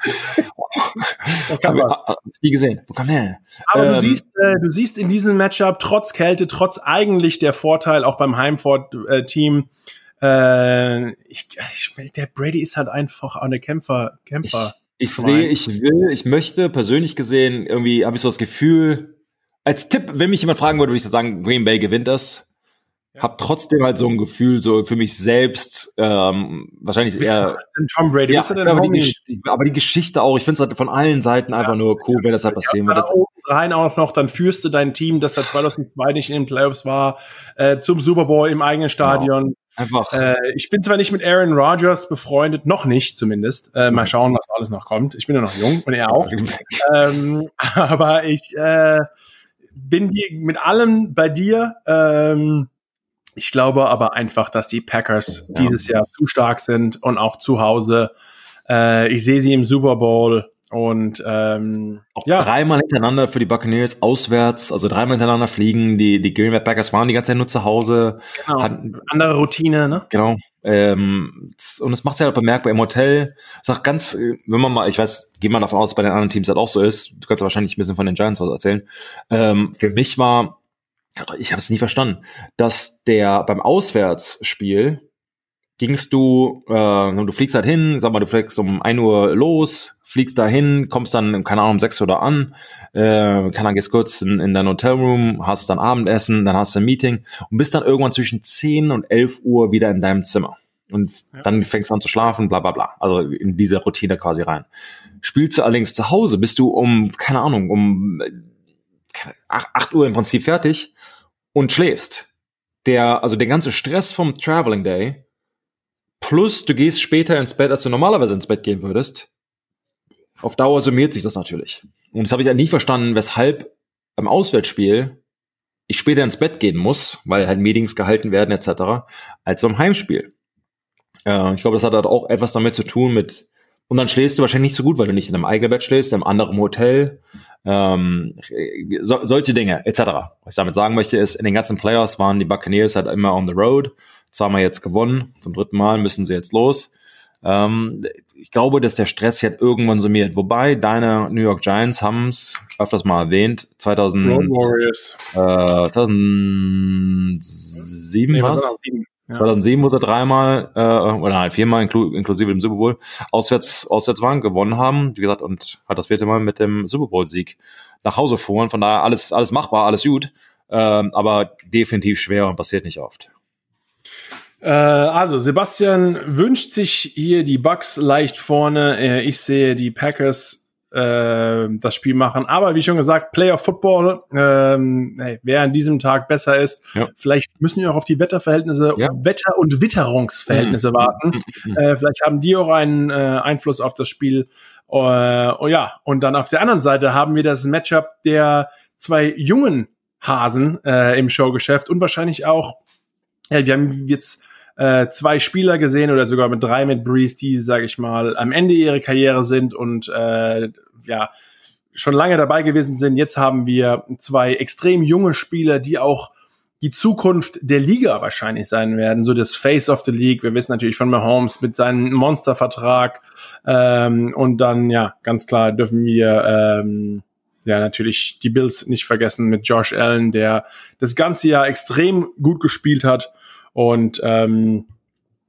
der kann was. Hab ich nie gesehen. Wo kam der? Aber ähm, du siehst, äh, du siehst in diesem Matchup trotz Kälte, trotz eigentlich der Vorteil auch beim Heimfort-Team, äh, äh, ich, ich, der Brady ist halt einfach eine Kämpfer. Kämpfer ich, ich sehe, ich will, ich möchte persönlich gesehen, irgendwie habe ich so das Gefühl, als Tipp, wenn mich jemand fragen würde, würde ich sagen, Green Bay gewinnt das. Ja. Hab trotzdem halt so ein Gefühl, so für mich selbst, ähm, wahrscheinlich eher. Tom Brady, ja, aber, die aber, die Geschichte auch, ich finde es halt von allen Seiten einfach ja, nur cool, wenn das halt passieren würde. Rein auch noch, dann führst du dein Team, das seit 2002 nicht in den Playoffs war, äh, zum Super Bowl im eigenen genau. Stadion. Genau. Einfach. Äh, ich bin zwar nicht mit Aaron Rodgers befreundet, noch nicht zumindest. Äh, mal schauen, was alles noch kommt. Ich bin ja noch jung und er auch. ähm, aber ich äh, bin mit allem bei dir. Ähm, ich glaube aber einfach, dass die Packers ja. dieses Jahr zu stark sind und auch zu Hause. Äh, ich sehe sie im Super Bowl und ähm, auch ja. dreimal hintereinander für die Buccaneers auswärts, also dreimal hintereinander fliegen. Die, die Green Bay Packers waren die ganze Zeit nur zu Hause. Genau. Hatten, Andere Routine, ne? Genau. Ähm, und es macht sich halt bemerkbar im Hotel. Sag ganz, wenn man mal, ich weiß, gehen wir davon aus, bei den anderen Teams das auch so ist. Du kannst ja wahrscheinlich ein bisschen von den Giants was erzählen. Ähm, für mich war ich habe es nie verstanden, dass der beim Auswärtsspiel gingst du, äh, du fliegst halt hin, sag mal, du fliegst um ein Uhr los, fliegst da hin, kommst dann, keine Ahnung, um sechs Uhr da an, äh, kann dann gehst kurz in, in dein Hotelroom, hast dann Abendessen, dann hast du ein Meeting und bist dann irgendwann zwischen zehn und elf Uhr wieder in deinem Zimmer. Und ja. dann fängst du an zu schlafen, bla bla bla. Also in diese Routine quasi rein. Spielst du allerdings zu Hause, bist du um, keine Ahnung, um 8 Uhr im Prinzip fertig und schläfst. Der, also der ganze Stress vom Traveling Day, plus du gehst später ins Bett, als du normalerweise ins Bett gehen würdest, auf Dauer summiert sich das natürlich. Und das habe ich ja nie verstanden, weshalb beim Auswärtsspiel ich später ins Bett gehen muss, weil halt Meetings gehalten werden etc., als beim Heimspiel. Äh, ich glaube, das hat halt auch etwas damit zu tun mit, und dann schläfst du wahrscheinlich nicht so gut, weil du nicht in einem eigenen Bett schläfst, einem anderen Hotel. Ähm, so, solche Dinge, etc. Was ich damit sagen möchte, ist, in den ganzen Playoffs waren die Buccaneers halt immer on the road. Zweimal jetzt gewonnen, zum dritten Mal müssen sie jetzt los. Ähm, ich glaube, dass der Stress jetzt irgendwann summiert. Wobei deine New York Giants haben es öfters mal erwähnt, 2000, Road Warriors. Äh, 2007 nee, was? 2007, wo sie dreimal äh, oder halt viermal inklu inklusive dem Super Bowl auswärts auswärts waren, gewonnen haben, wie gesagt, und hat das vierte Mal mit dem Super Bowl Sieg nach Hause fuhren. Von daher alles alles machbar, alles gut, ähm, aber definitiv schwer und passiert nicht oft. Äh, also Sebastian wünscht sich hier die Bucks leicht vorne. Äh, ich sehe die Packers äh, das Spiel machen. Aber wie schon gesagt, Player Football, ähm, hey, wer an diesem Tag besser ist, ja. vielleicht müssen wir auch auf die Wetterverhältnisse, ja. Wetter- und Witterungsverhältnisse mhm. warten. Mhm. Äh, vielleicht haben die auch einen äh, Einfluss auf das Spiel. Äh, oh ja, und dann auf der anderen Seite haben wir das Matchup der zwei jungen Hasen im Showgeschäft und wahrscheinlich auch, ja, wir haben jetzt äh, zwei Spieler gesehen oder sogar mit drei mit Breeze, die, sage ich mal, am Ende ihrer Karriere sind und äh, ja schon lange dabei gewesen sind. Jetzt haben wir zwei extrem junge Spieler, die auch die Zukunft der Liga wahrscheinlich sein werden, so das Face of the League. Wir wissen natürlich von Mahomes mit seinem Monstervertrag ähm, und dann ja ganz klar dürfen wir ähm, ja natürlich die Bills nicht vergessen mit Josh Allen, der das ganze Jahr extrem gut gespielt hat und ähm,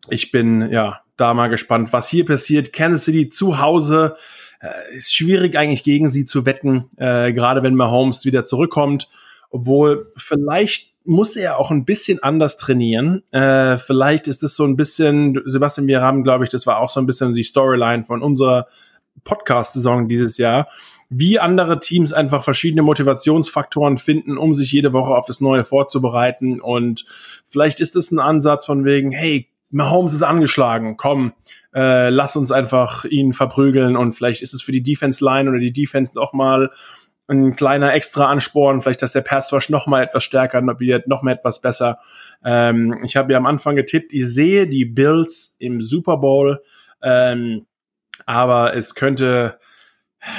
ich bin ja da mal gespannt, was hier passiert. Kansas City zu Hause äh, ist schwierig eigentlich gegen sie zu wetten, äh, gerade wenn Mahomes wieder zurückkommt. Obwohl vielleicht muss er auch ein bisschen anders trainieren. Äh, vielleicht ist es so ein bisschen, Sebastian, wir haben, glaube ich, das war auch so ein bisschen die Storyline von unserer Podcast-Saison dieses Jahr, wie andere Teams einfach verschiedene Motivationsfaktoren finden, um sich jede Woche auf das Neue vorzubereiten. Und vielleicht ist es ein Ansatz von wegen, hey, Mahomes ist angeschlagen, komm, äh, lass uns einfach ihn verprügeln und vielleicht ist es für die Defense Line oder die Defense noch mal ein kleiner extra Ansporn, vielleicht, dass der Pass Rush noch mal etwas stärker wird, noch mal etwas besser. Ähm, ich habe ja am Anfang getippt, ich sehe die Bills im Super Bowl, ähm, aber es könnte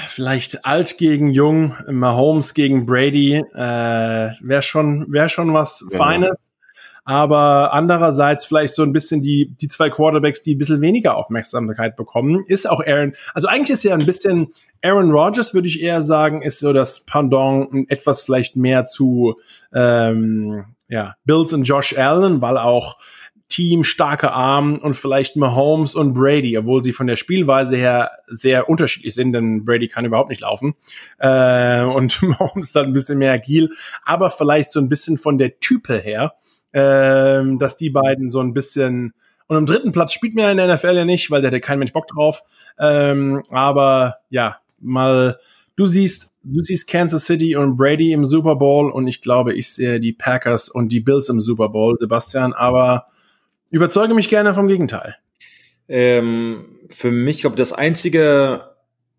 vielleicht alt gegen jung, Mahomes gegen Brady, äh, wäre schon, wäre schon was ja. Feines. Aber andererseits vielleicht so ein bisschen die, die zwei Quarterbacks, die ein bisschen weniger Aufmerksamkeit bekommen, ist auch Aaron. Also eigentlich ist ja ein bisschen Aaron Rodgers, würde ich eher sagen, ist so das Pendant etwas vielleicht mehr zu ähm, ja, Bills und Josh Allen, weil auch Team, starke Arm und vielleicht Mahomes und Brady, obwohl sie von der Spielweise her sehr unterschiedlich sind, denn Brady kann überhaupt nicht laufen äh, und Mahomes ist dann ein bisschen mehr agil, aber vielleicht so ein bisschen von der Type her, äh, dass die beiden so ein bisschen und am dritten Platz spielt mir in der NFL ja nicht, weil da hätte kein Mensch Bock drauf. Ähm, aber ja, mal, du siehst, du siehst Kansas City und Brady im Super Bowl und ich glaube, ich sehe die Packers und die Bills im Super Bowl, Sebastian. Aber Überzeuge mich gerne vom Gegenteil. Ähm, für mich, glaube das einzige,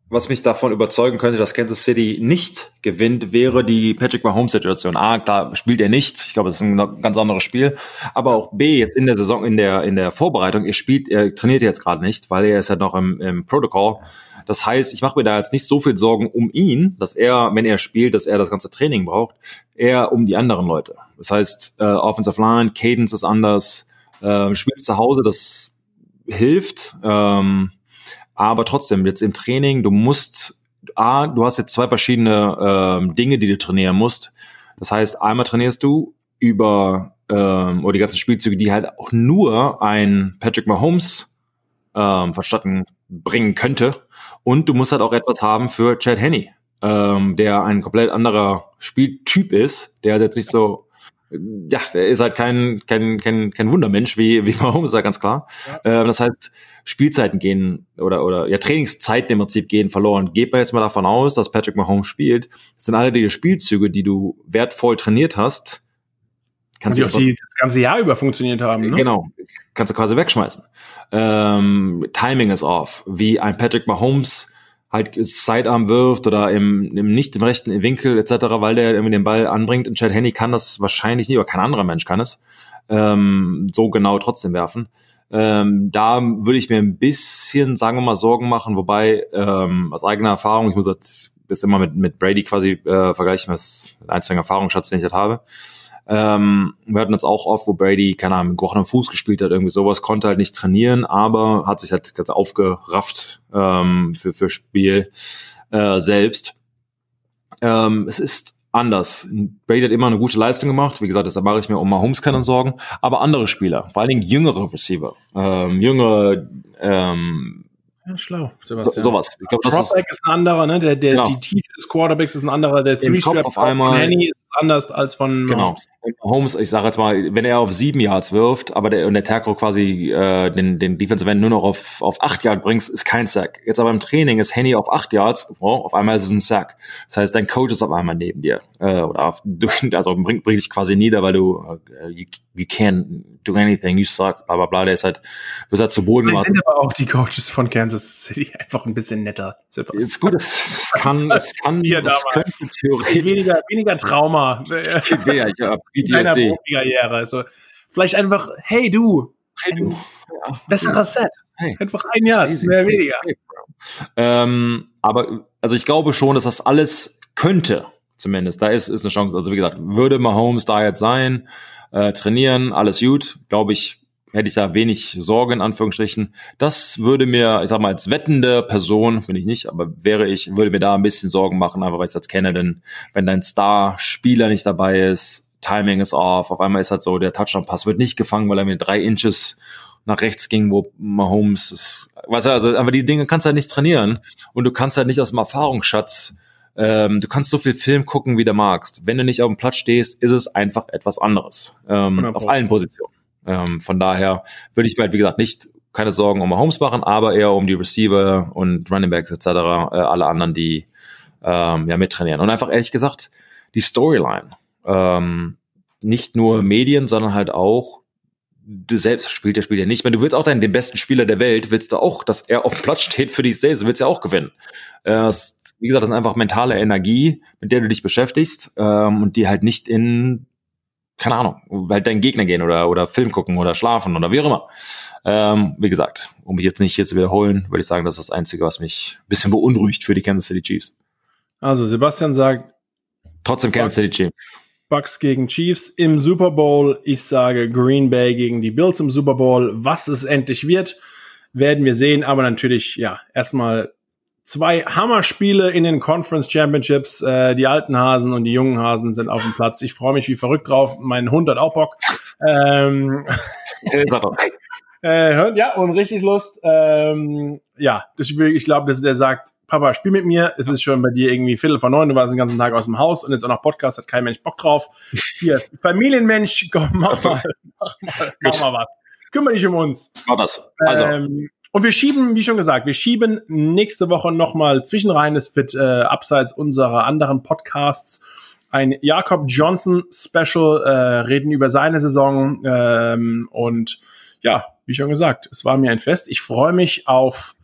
was mich davon überzeugen könnte, dass Kansas City nicht gewinnt, wäre die Patrick Mahomes-Situation. A, klar spielt er nicht. Ich glaube, das ist ein ganz anderes Spiel. Aber auch B, jetzt in der Saison, in der, in der Vorbereitung, er spielt, er trainiert jetzt gerade nicht, weil er ist ja noch im, im Protocol. Das heißt, ich mache mir da jetzt nicht so viel Sorgen um ihn, dass er, wenn er spielt, dass er das ganze Training braucht, eher um die anderen Leute. Das heißt, äh, Offensive Line, Cadence ist anders, äh, spielst zu Hause, das hilft. Ähm, aber trotzdem, jetzt im Training, du musst, A, du hast jetzt zwei verschiedene ähm, Dinge, die du trainieren musst. Das heißt, einmal trainierst du über ähm, oder die ganzen Spielzüge, die halt auch nur ein Patrick Mahomes ähm, verstatten bringen könnte. Und du musst halt auch etwas haben für Chad Henney, ähm, der ein komplett anderer Spieltyp ist, der jetzt nicht so ja, der ist halt kein, kein, kein, kein Wundermensch, wie, wie Mahomes, ist ja ganz klar. Ja. Ähm, das heißt, Spielzeiten gehen oder, oder ja, Trainingszeiten im Prinzip gehen verloren. Geht man jetzt mal davon aus, dass Patrick Mahomes spielt, das sind alle die Spielzüge, die du wertvoll trainiert hast, kannst du auch die das ganze Jahr über funktioniert haben. Ne? Genau, kannst du quasi wegschmeißen. Ähm, Timing ist off, wie ein Patrick Mahomes halt Sidearm wirft oder im, im nicht im rechten Winkel etc., weil der irgendwie den Ball anbringt. Und Chad Henney kann das wahrscheinlich nicht, oder kein anderer Mensch kann es ähm, so genau trotzdem werfen. Ähm, da würde ich mir ein bisschen, sagen wir mal, Sorgen machen, wobei ähm, aus eigener Erfahrung, ich muss das, das immer mit, mit Brady quasi äh, vergleichen, was ein einziger Erfahrungsschatz, den ich halt habe. Ähm, wir hatten das auch oft, wo Brady, keine Ahnung, mit gebrochenem Fuß gespielt hat, irgendwie sowas, konnte halt nicht trainieren, aber hat sich halt ganz aufgerafft ähm, für, für Spiel äh, selbst. Ähm, es ist anders. Brady hat immer eine gute Leistung gemacht. Wie gesagt, deshalb mache ich mir um Mahomes keine Sorgen. Aber andere Spieler, vor allen Dingen jüngere Receiver, ähm, jüngere ähm, ja, schlau, Sebastian. So, sowas. Ich glaub, das Quarterback ist, ist ein anderer, ne? Der, der, genau. Die Tiefe des Quarterbacks ist ein anderer. Der Three-Strap einmal. Henny ist anders als von genau. Holmes, ich sage jetzt mal, wenn er auf sieben Yards wirft, aber der, und der Tackle quasi äh, den, den Defensive End nur noch auf, auf acht Yards bringst, ist kein Sack. Jetzt aber im Training ist Henny auf acht Yards, oh, auf einmal ist es ein Sack. Das heißt, dein Coach ist auf einmal neben dir. Äh, oder auf, du, also bringt bring dich quasi nieder, weil du uh, you, you can't do anything, you suck, bla bla bla. Der ist halt, du halt zu Boden gemacht. sind aber auch die Coaches von Kansas City einfach ein bisschen netter. Ist gut, es kann, es kann, es könnte theoretisch. Weniger, weniger Trauma. ja, ich PTSD. Karriere. Also vielleicht einfach, hey du, hey, du. Ja. besserer ja. Set. Hey. Einfach ein Jahr, Easy. mehr weniger. Hey, ähm, aber also ich glaube schon, dass das alles könnte, zumindest. Da ist, ist eine Chance. Also wie gesagt, würde Mahomes da jetzt sein, äh, trainieren, alles gut, glaube ich, hätte ich da wenig Sorge in Anführungsstrichen. Das würde mir, ich sag mal, als wettende Person, bin ich nicht, aber wäre ich, würde mir da ein bisschen Sorgen machen, einfach weil ich jetzt kenne, denn wenn dein Star-Spieler nicht dabei ist, Timing ist off, auf einmal ist halt so, der Touchdown-Pass wird nicht gefangen, weil er mir drei Inches nach rechts ging, wo Mahomes ist. Weißt du, also, aber die Dinge kannst du halt nicht trainieren und du kannst halt nicht aus dem Erfahrungsschatz, ähm, du kannst so viel Film gucken, wie du magst. Wenn du nicht auf dem Platz stehst, ist es einfach etwas anderes. Ähm, auf allen Positionen. Ähm, von daher würde ich mir halt, wie gesagt, nicht keine Sorgen um Mahomes machen, aber eher um die Receiver und Running Backs etc., äh, alle anderen, die ähm, ja mittrainieren. Und einfach ehrlich gesagt, die Storyline ähm, nicht nur Medien, sondern halt auch du selbst spielt der Spieler nicht. Wenn du willst auch deinen, den besten Spieler der Welt, willst du auch, dass er auf dem Platz steht für dich selbst, du willst ja auch gewinnen. Äh, wie gesagt, das ist einfach mentale Energie, mit der du dich beschäftigst ähm, und die halt nicht in, keine Ahnung, halt deinen Gegner gehen oder, oder Film gucken oder schlafen oder wie auch immer. Ähm, wie gesagt, um mich jetzt nicht hier zu wiederholen, würde ich sagen, das ist das Einzige, was mich ein bisschen beunruhigt für die Kansas City Chiefs. Also Sebastian sagt, trotzdem Kansas City Chiefs. Bucks gegen Chiefs im Super Bowl. Ich sage Green Bay gegen die Bills im Super Bowl. Was es endlich wird, werden wir sehen. Aber natürlich, ja, erstmal zwei Hammerspiele in den Conference Championships. Äh, die alten Hasen und die jungen Hasen sind auf dem Platz. Ich freue mich wie verrückt drauf. Mein Hund hat auch Bock. Ähm, äh, ja, und richtig Lust. Ähm, ja, das, ich glaube, dass der sagt, Papa, spiel mit mir. Es ist schon bei dir irgendwie Viertel vor neun, du warst den ganzen Tag aus dem Haus und jetzt auch noch Podcast, hat kein Mensch Bock drauf. Hier, Familienmensch, komm, mach mal, mach mal, mach mal was. Kümmere dich um uns. Mach das. Also. Ähm, und wir schieben, wie schon gesagt, wir schieben nächste Woche nochmal zwischenrein. Es wird äh, abseits unserer anderen Podcasts ein Jakob Johnson Special, äh, reden über seine Saison. Ähm, und ja, wie schon gesagt, es war mir ein Fest. Ich freue mich auf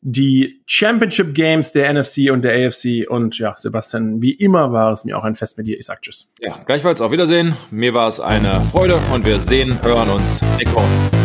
die Championship Games der NFC und der AFC. Und ja, Sebastian, wie immer war es mir auch ein Fest mit dir. Ich sag Tschüss. Ja, gleichfalls auf Wiedersehen. Mir war es eine Freude und wir sehen, hören uns nächste Woche.